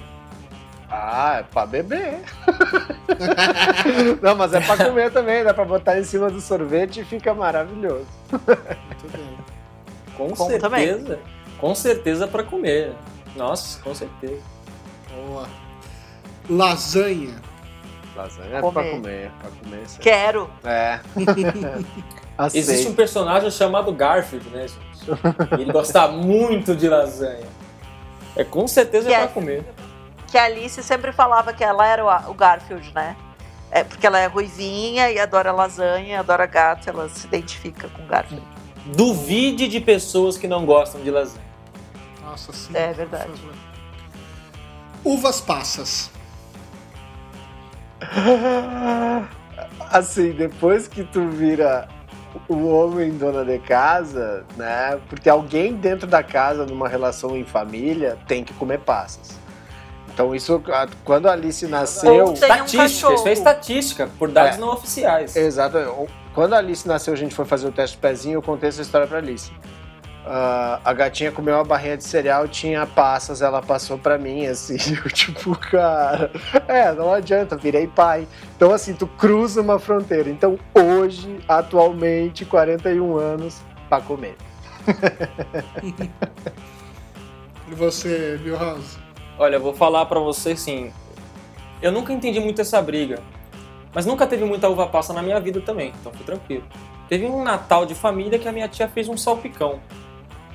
Ah, é pra beber. Não, mas é pra comer também. Dá pra botar em cima do sorvete e fica maravilhoso. Muito bem. Com certeza. Com certeza pra comer. Nossa, com certeza. Boa. Lasanha. Lasanha é Comer. pra comer. Pra comer sim. Quero. É. Existe um personagem chamado Garfield, né, gente? Ele gosta muito de lasanha. É com certeza Que é é- pra comer. Que a Alice sempre falava que ela era o- Garfield, né? É porque ela é ruivinha e adora lasanha, adora gato, ela se identifica com Garfield. Duvide de pessoas que não gostam de lasanha. Nossa, sim. É verdade. Uvas passas. Assim, depois que tu vira o homem dona de casa, né? Porque alguém dentro da casa, numa relação em família, tem que comer passas. Então isso, quando a Alice nasceu... Tem um Estatística, isso é estatística, por dados É. não oficiais. Exato. Quando a Alice nasceu, a gente foi fazer o teste do pezinho, eu contei essa história pra Alice. Ah, a gatinha comeu uma barrinha de cereal, tinha passas, ela passou pra mim, assim, eu tipo, cara, é, não adianta, virei pai. Então, assim, tu cruza uma fronteira. Então, hoje, atualmente, 41 anos, pra comer. E você, Milhouse? Olha, eu vou falar pra você assim. Eu nunca entendi muito essa briga. Mas nunca teve muita uva passa na minha vida também, então foi tranquilo. Teve um Natal de família que a minha tia fez um salpicão.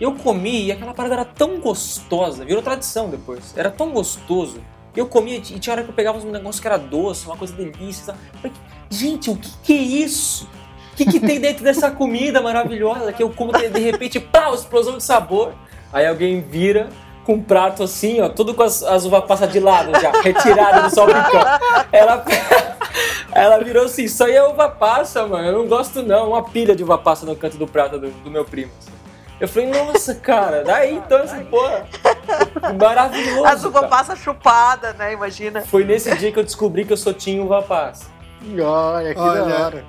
Eu comi e aquela parada era tão gostosa, virou tradição depois. Era tão gostoso. Eu comia e tinha hora que eu pegava um negócio que era doce, uma coisa delícia. falei, Gente, o que, que é isso? O que, que tem dentro dessa comida maravilhosa que eu como de, repente, pau, explosão de sabor. Aí alguém vira com um prato assim, ó, tudo com as, as uvas de lado já, retirada do salpicão. Ela, ela virou assim, isso aí é uva passa, mano, eu não gosto não, uma pilha de uva passa no canto do prato do, do meu primo. assim. Eu falei, nossa, cara, daí então essa porra, maravilhoso. As uva passa chupada, né? Imagina. Foi nesse dia que eu descobri que eu sou tinha uva passa. Olha, que Olha, da hora.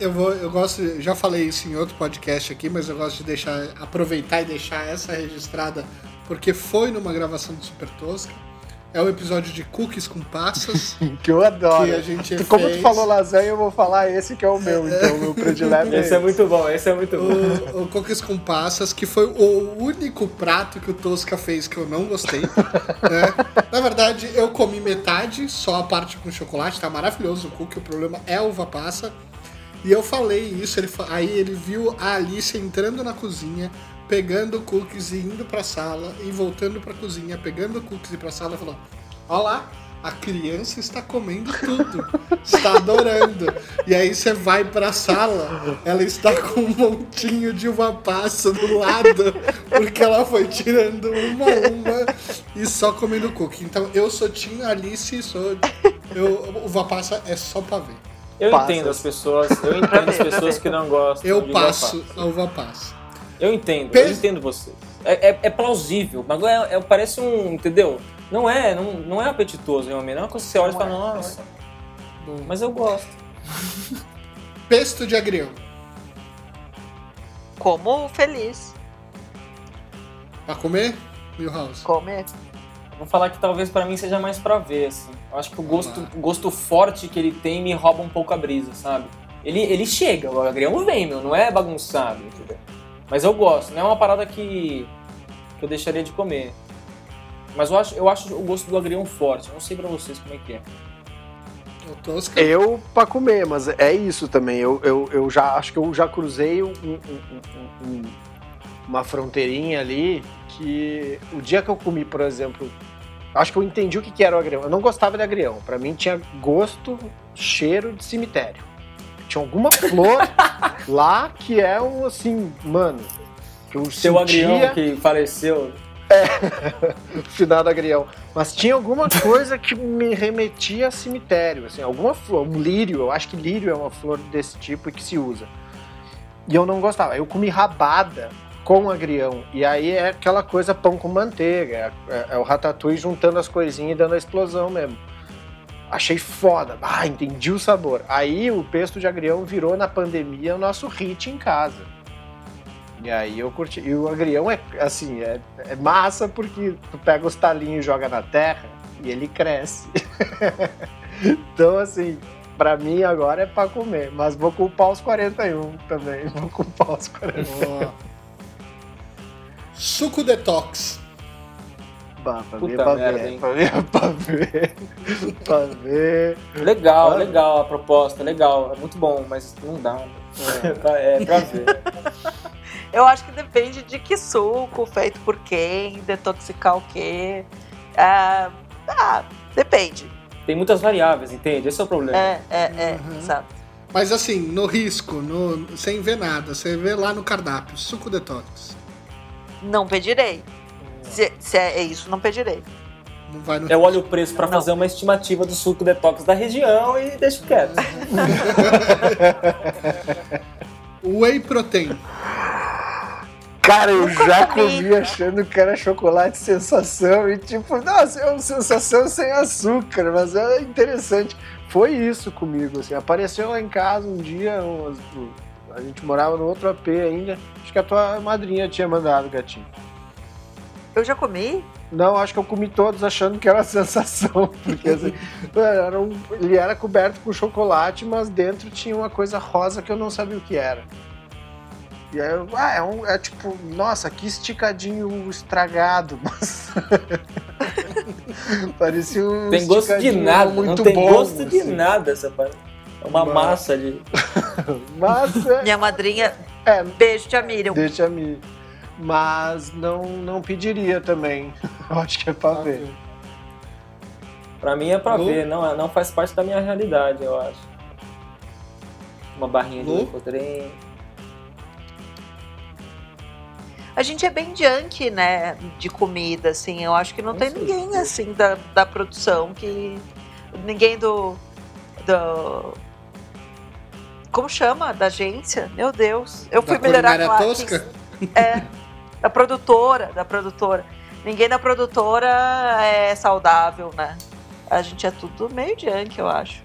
Eu vou, eu gosto, já falei isso em outro podcast aqui, mas eu gosto de deixar, aproveitar e deixar essa registrada, porque foi numa gravação do Super Tosca. É o episódio de Cookies com Passas, Que eu adoro. que a gente Tu- Como tu falou lasanha, eu vou falar esse que é o meu, então, o meu predileto é Esse é muito bom, esse é muito bom. O, o Cookies com Passas, que foi o único prato que o Tosca fez que eu não gostei. né? Na verdade, eu comi metade, só a parte com chocolate, tá maravilhoso o cookie, o problema é a uva passa. E eu falei isso, ele, aí ele viu a Alice entrando na cozinha, pegando cookies e indo pra sala, e voltando pra cozinha, pegando cookies e pra sala e falou: Ó lá, a criança está comendo tudo, está adorando. E aí você vai pra sala, ela está com um montinho de uva passa do lado, porque ela foi tirando uma a uma e só comendo cookie. Então eu sou Tim Alice, sou. Eu, uva passa é só pra ver. Eu Passas. entendo as pessoas, eu entendo as pessoas que não gostam Eu de uva passo passa. a uva passa. Eu entendo, Pe- eu entendo você. É, é- é plausível, mas é, é- parece um, entendeu? Não é, não, não é apetitoso realmente. Não é uma coisa que você olha e fala, nossa, Bom, mas eu gosto. pesto de agrião. Como feliz. Pra comer? Milhouse. Comer. Vou falar que talvez pra mim seja mais pra ver, assim. Eu acho que o gosto, o gosto forte que ele tem me rouba um pouco a brisa, sabe? Ele, ele chega, o agrião vem, meu, não é bagunçado, entendeu? Mas eu gosto, não é uma parada que, que eu deixaria de comer. Mas eu acho, eu acho o gosto do agrião forte. Eu não sei pra vocês como é que é. O Tosca. Eu pra comer, mas é isso também. Eu, eu, eu já acho que eu já cruzei um- um- um- um- uma fronteirinha ali que o dia que eu comi, por exemplo, acho que eu entendi o que que era o agrião. Eu não gostava de agrião. Pra mim tinha gosto, cheiro de cemitério. Tinha alguma flor lá que é um assim, mano. Que eu Seu sentia agrião que faleceu. finado agrião. Mas tinha alguma coisa que me remetia a cemitério, assim, alguma flor, um lírio, eu acho que lírio é uma flor desse tipo e que se usa. E eu não gostava. Eu comi rabada com agrião. E aí é aquela coisa pão com manteiga. É, é- é o ratatouille juntando as coisinhas e dando a explosão mesmo. Achei foda. Ah, entendi o sabor. Aí o pesto de agrião virou na pandemia o nosso hit em casa. E aí eu curti. E o agrião é assim, é, é massa porque tu pega os talinhos e joga na terra e ele cresce. então, assim, pra mim agora é pra comer. Mas vou culpar os 41 também. Vou culpar os 41. Ó. Suco detox. Pra ver, Puta pra merda, ver, hein? pra ver, pra ver, pra ver. Legal, legal a proposta, legal. É muito bom, mas não dá. né? É, pra- é pra ver. Eu acho que depende de que suco, feito por quem, detoxicar o quê. Ah, ah, depende. Tem muitas variáveis, entende? Esse é o problema. É, é, é, Uhum. exato. Mas assim, no risco, no, sem ver nada, você vê lá no cardápio, suco detox. Não pedirei. Se, se é isso, não pedirei. Não vai no Eu olho o preço pra Não. fazer uma estimativa do suco detox da região e deixo quieto. Whey protein. Cara, eu Nunca já comi. comi achando que era chocolate sensação e tipo, nossa, é uma sensação sem açúcar, mas é interessante. Foi isso comigo, assim, apareceu lá em casa um dia, um- a gente morava no outro AP ainda, acho que a tua madrinha tinha mandado, gatinho. Eu já comi? Não, acho que eu comi todos achando que era sensação, porque assim, era um- ele era coberto com chocolate, mas dentro tinha uma coisa rosa que eu não sabia o que era. E aí, eu, ah, é, um, é tipo, nossa, que esticadinho estragado, mas. Parecia um. Tem gosto de nada, muito não tem bom, gosto de assim. nada essa parada. É uma Mas- massa de. Mas é, Minha madrinha. é, Beijo, tia Miriam. deixa me. Mas não, não pediria também. Eu acho que é pra ver. Pra mim é pra Lu? ver, não, não faz parte da minha realidade, eu acho. Uma barrinha de? Lecotrem. A gente é bem junk, né? De comida, assim. Eu acho que não Com tem ninguém, assim, da, da produção que. Ninguém do. Do. Como chama? Da agência? Meu Deus. Eu fui Da melhorar culinária lá, tosca? É. Da produtora, da produtora. Ninguém da produtora é saudável, né? A gente é tudo meio junk, eu acho.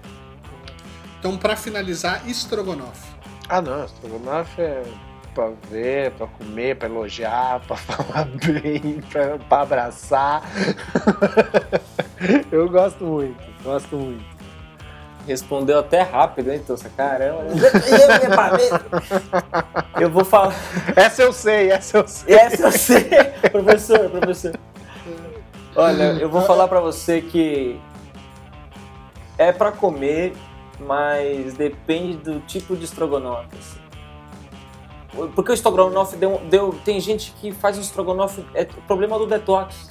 Então, pra finalizar, estrogonofe. Ah, não, estrogonofe é pra ver, pra comer, pra elogiar, pra falar bem, pra, pra abraçar. Eu gosto muito, gosto muito. Respondeu até rápido, hein, Tossa? Caramba. Eu vou falar. Essa eu sei, essa eu sei. Essa eu sei. professor, professor. Olha, eu vou falar pra você que é pra comer, mas depende do tipo de estrogonofe. assim. Porque o estrogonofe deu, deu- tem gente que faz um estrogonofe é o problema do detox.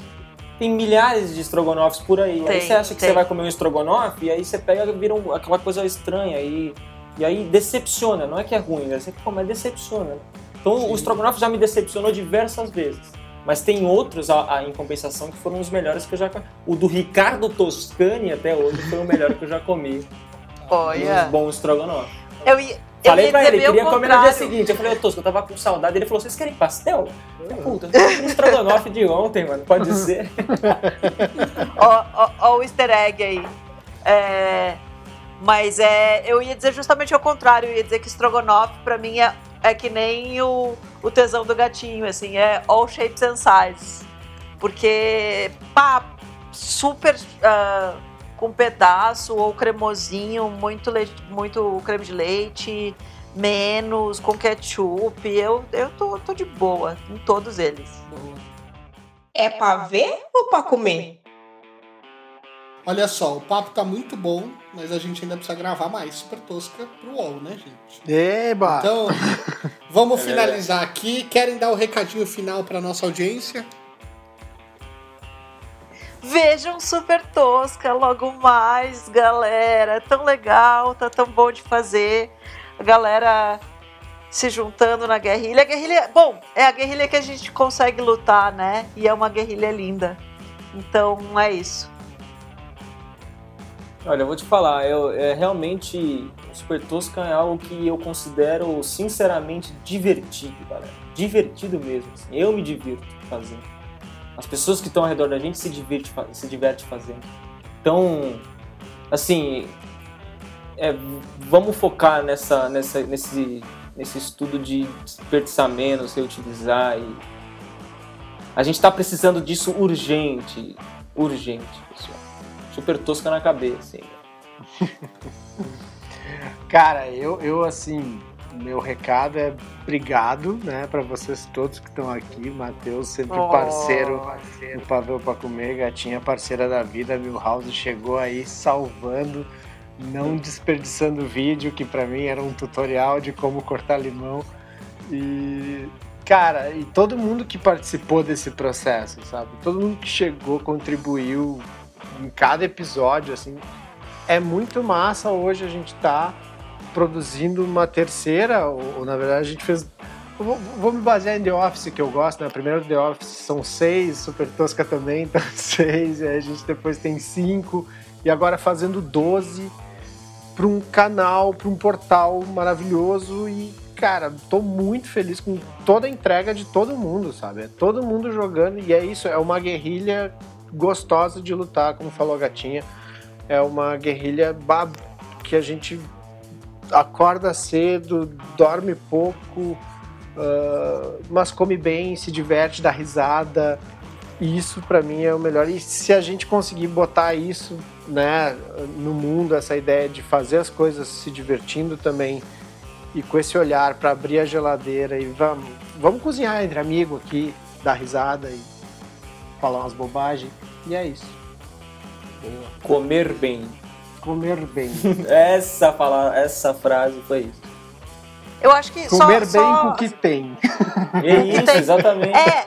Tem milhares de estrogonofes por aí. aí Tem, você acha que tem. você vai comer um estrogonofe e aí você pega e vira um- aquela coisa estranha e e aí decepciona. Não é que é ruim, né? Você come, mas decepciona. Então Sim. o estrogonofe já me decepcionou diversas vezes. Mas tem outros, a, a- em compensação, que foram os melhores que eu já comi. O do Ricardo Toscani até hoje foi o melhor que eu já comi. Olha. Um bom estrogonofe. Eu ia, Falei pra ele, queria comer no dia seguinte. Eu falei, ô Tosco, eu tava com saudade. Ele falou, vocês querem pastel? Falei, puta, comi estrogonofe de ontem, mano. Pode ser. Ó, ó, ó o easter egg aí. É, mas é, eu ia dizer justamente ao contrário. Eu ia dizer que estrogonofe, pra mim, é, é que nem o, o tesão do gatinho, assim. É all shapes and sizes. Porque, pá, super ah, com pedaço ou cremosinho, muito, leite, muito creme de leite, menos, com ketchup. Eu, eu tô, tô de boa em todos eles. É pra ver ou pra comer? Olha só, o papo tá muito bom, mas a gente ainda precisa gravar mais Super Tosca pro UOL, né, gente? Eba! Então, vamos finalizar aqui. Querem dar o recadinho final pra nossa audiência? Vejam Super Tosca logo mais, galera. Tão legal, tá tão bom de fazer. A galera se juntando na guerrilha. A guerrilha, bom, é a guerrilha que a gente consegue lutar, né? E é uma guerrilha linda. Então é isso. Olha, eu vou te falar, eu, é, realmente Super Tosca é algo que eu considero sinceramente divertido, galera. Divertido mesmo. assim. Eu me divirto fazendo. As pessoas que estão ao redor da gente se divertem fa- se diverte fazendo. Então, assim, é, vamos focar nessa, nessa, nesse, nesse estudo de desperdiçar menos, reutilizar e a gente está precisando disso urgente, urgente, pessoal. Super tosca na cabeça. hein? Cara, eu, eu assim, meu recado é obrigado, né, pra vocês todos que estão aqui. Matheus, sempre Oh. parceiro do Pavel pra Comer, gatinha parceira da vida. Milhouse chegou aí salvando, não desperdiçando vídeo, que pra mim era um tutorial de como cortar limão. E, cara, e todo mundo que participou desse processo, sabe? Todo mundo que chegou, contribuiu em cada episódio, assim. É muito massa hoje a gente tá produzindo uma terceira, ou, ou, na verdade a gente fez. Vou, vou me basear em The Office, que eu gosto, né? Primeiro The Office são seis, Super Tosca também, então seis, e aí a gente depois tem cinco, e agora fazendo 12 para um canal, para um portal maravilhoso e, cara, tô muito feliz com toda a entrega de todo mundo, sabe? É todo mundo jogando e é isso, é uma guerrilha gostosa de lutar, como falou a gatinha. É uma guerrilha que a gente acorda cedo, dorme pouco, ah, mas come bem, se diverte, dá risada. E isso pra mim é o melhor. E se a gente conseguir botar isso, né, no mundo, essa ideia de fazer as coisas se divertindo também e com esse olhar pra abrir a geladeira e vamos, vamos cozinhar entre amigos aqui, dar risada e falar umas bobagens. E é isso. Comer bem. Comer bem. Essa, fala, essa frase foi isso. Eu acho que só- Comer bem só, com o que tem. É isso, Tem- exatamente. É,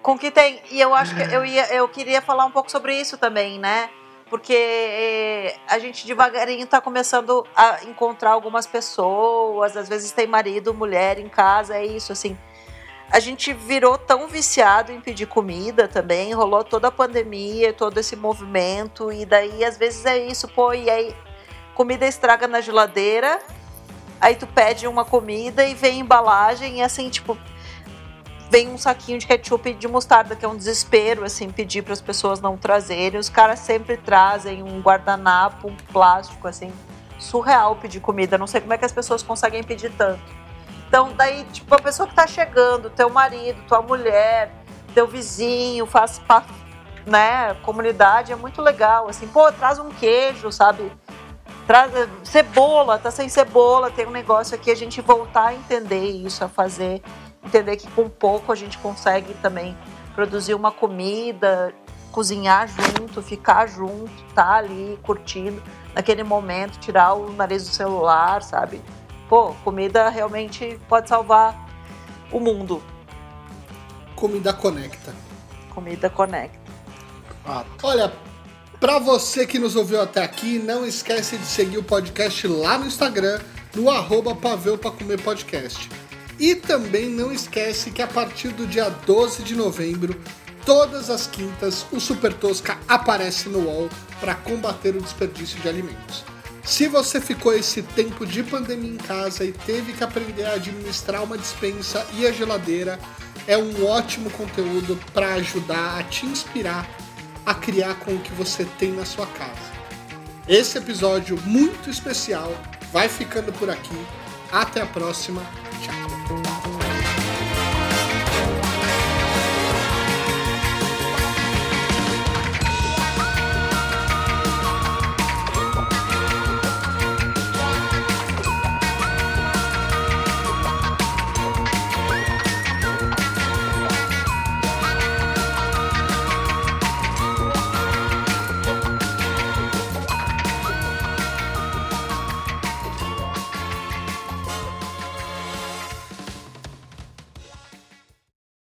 com que tem. E eu acho que eu, ia, eu queria falar um pouco sobre isso também, né? Porque eh, a gente devagarinho tá começando a encontrar algumas pessoas, às vezes tem marido, mulher em casa, é isso, assim. A gente virou tão viciado em pedir comida também, rolou toda a pandemia, todo esse movimento, e daí às vezes é isso, pô, e aí comida estraga na geladeira, aí tu pede uma comida e vem embalagem, e assim, tipo, vem um saquinho de ketchup e de mostarda, que é um desespero, assim, pedir para as pessoas não trazerem. Os caras sempre trazem um guardanapo, um plástico, assim, surreal pedir comida. Não sei como é que as pessoas conseguem pedir tanto. Então, daí, tipo, a pessoa que tá chegando, teu marido, tua mulher, teu vizinho, faz parte, né, comunidade, é muito legal, assim, pô, traz um queijo, sabe? Traz eh, cebola, tá sem cebola, tem um negócio aqui, a gente voltar a entender isso, a fazer entender que com pouco a gente consegue também produzir uma comida, cozinhar junto, ficar junto, tá ali curtindo naquele momento, tirar o nariz do celular, sabe? Comida realmente pode salvar o mundo. Comida conecta. Comida conecta. Olha, pra você que nos ouviu até aqui, não esquece de seguir o podcast lá no Instagram, no arroba Paveu Pra Comer Podcast. E também não esquece que a partir do dia 12 de novembro, todas as quintas, o Super Tosca aparece no UOL para combater o desperdício de alimentos. Se você ficou esse tempo de pandemia em casa e teve que aprender a administrar uma dispensa e a geladeira, é um ótimo conteúdo para ajudar a te inspirar a criar com o que você tem na sua casa. Esse episódio muito especial vai ficando por aqui. Até a próxima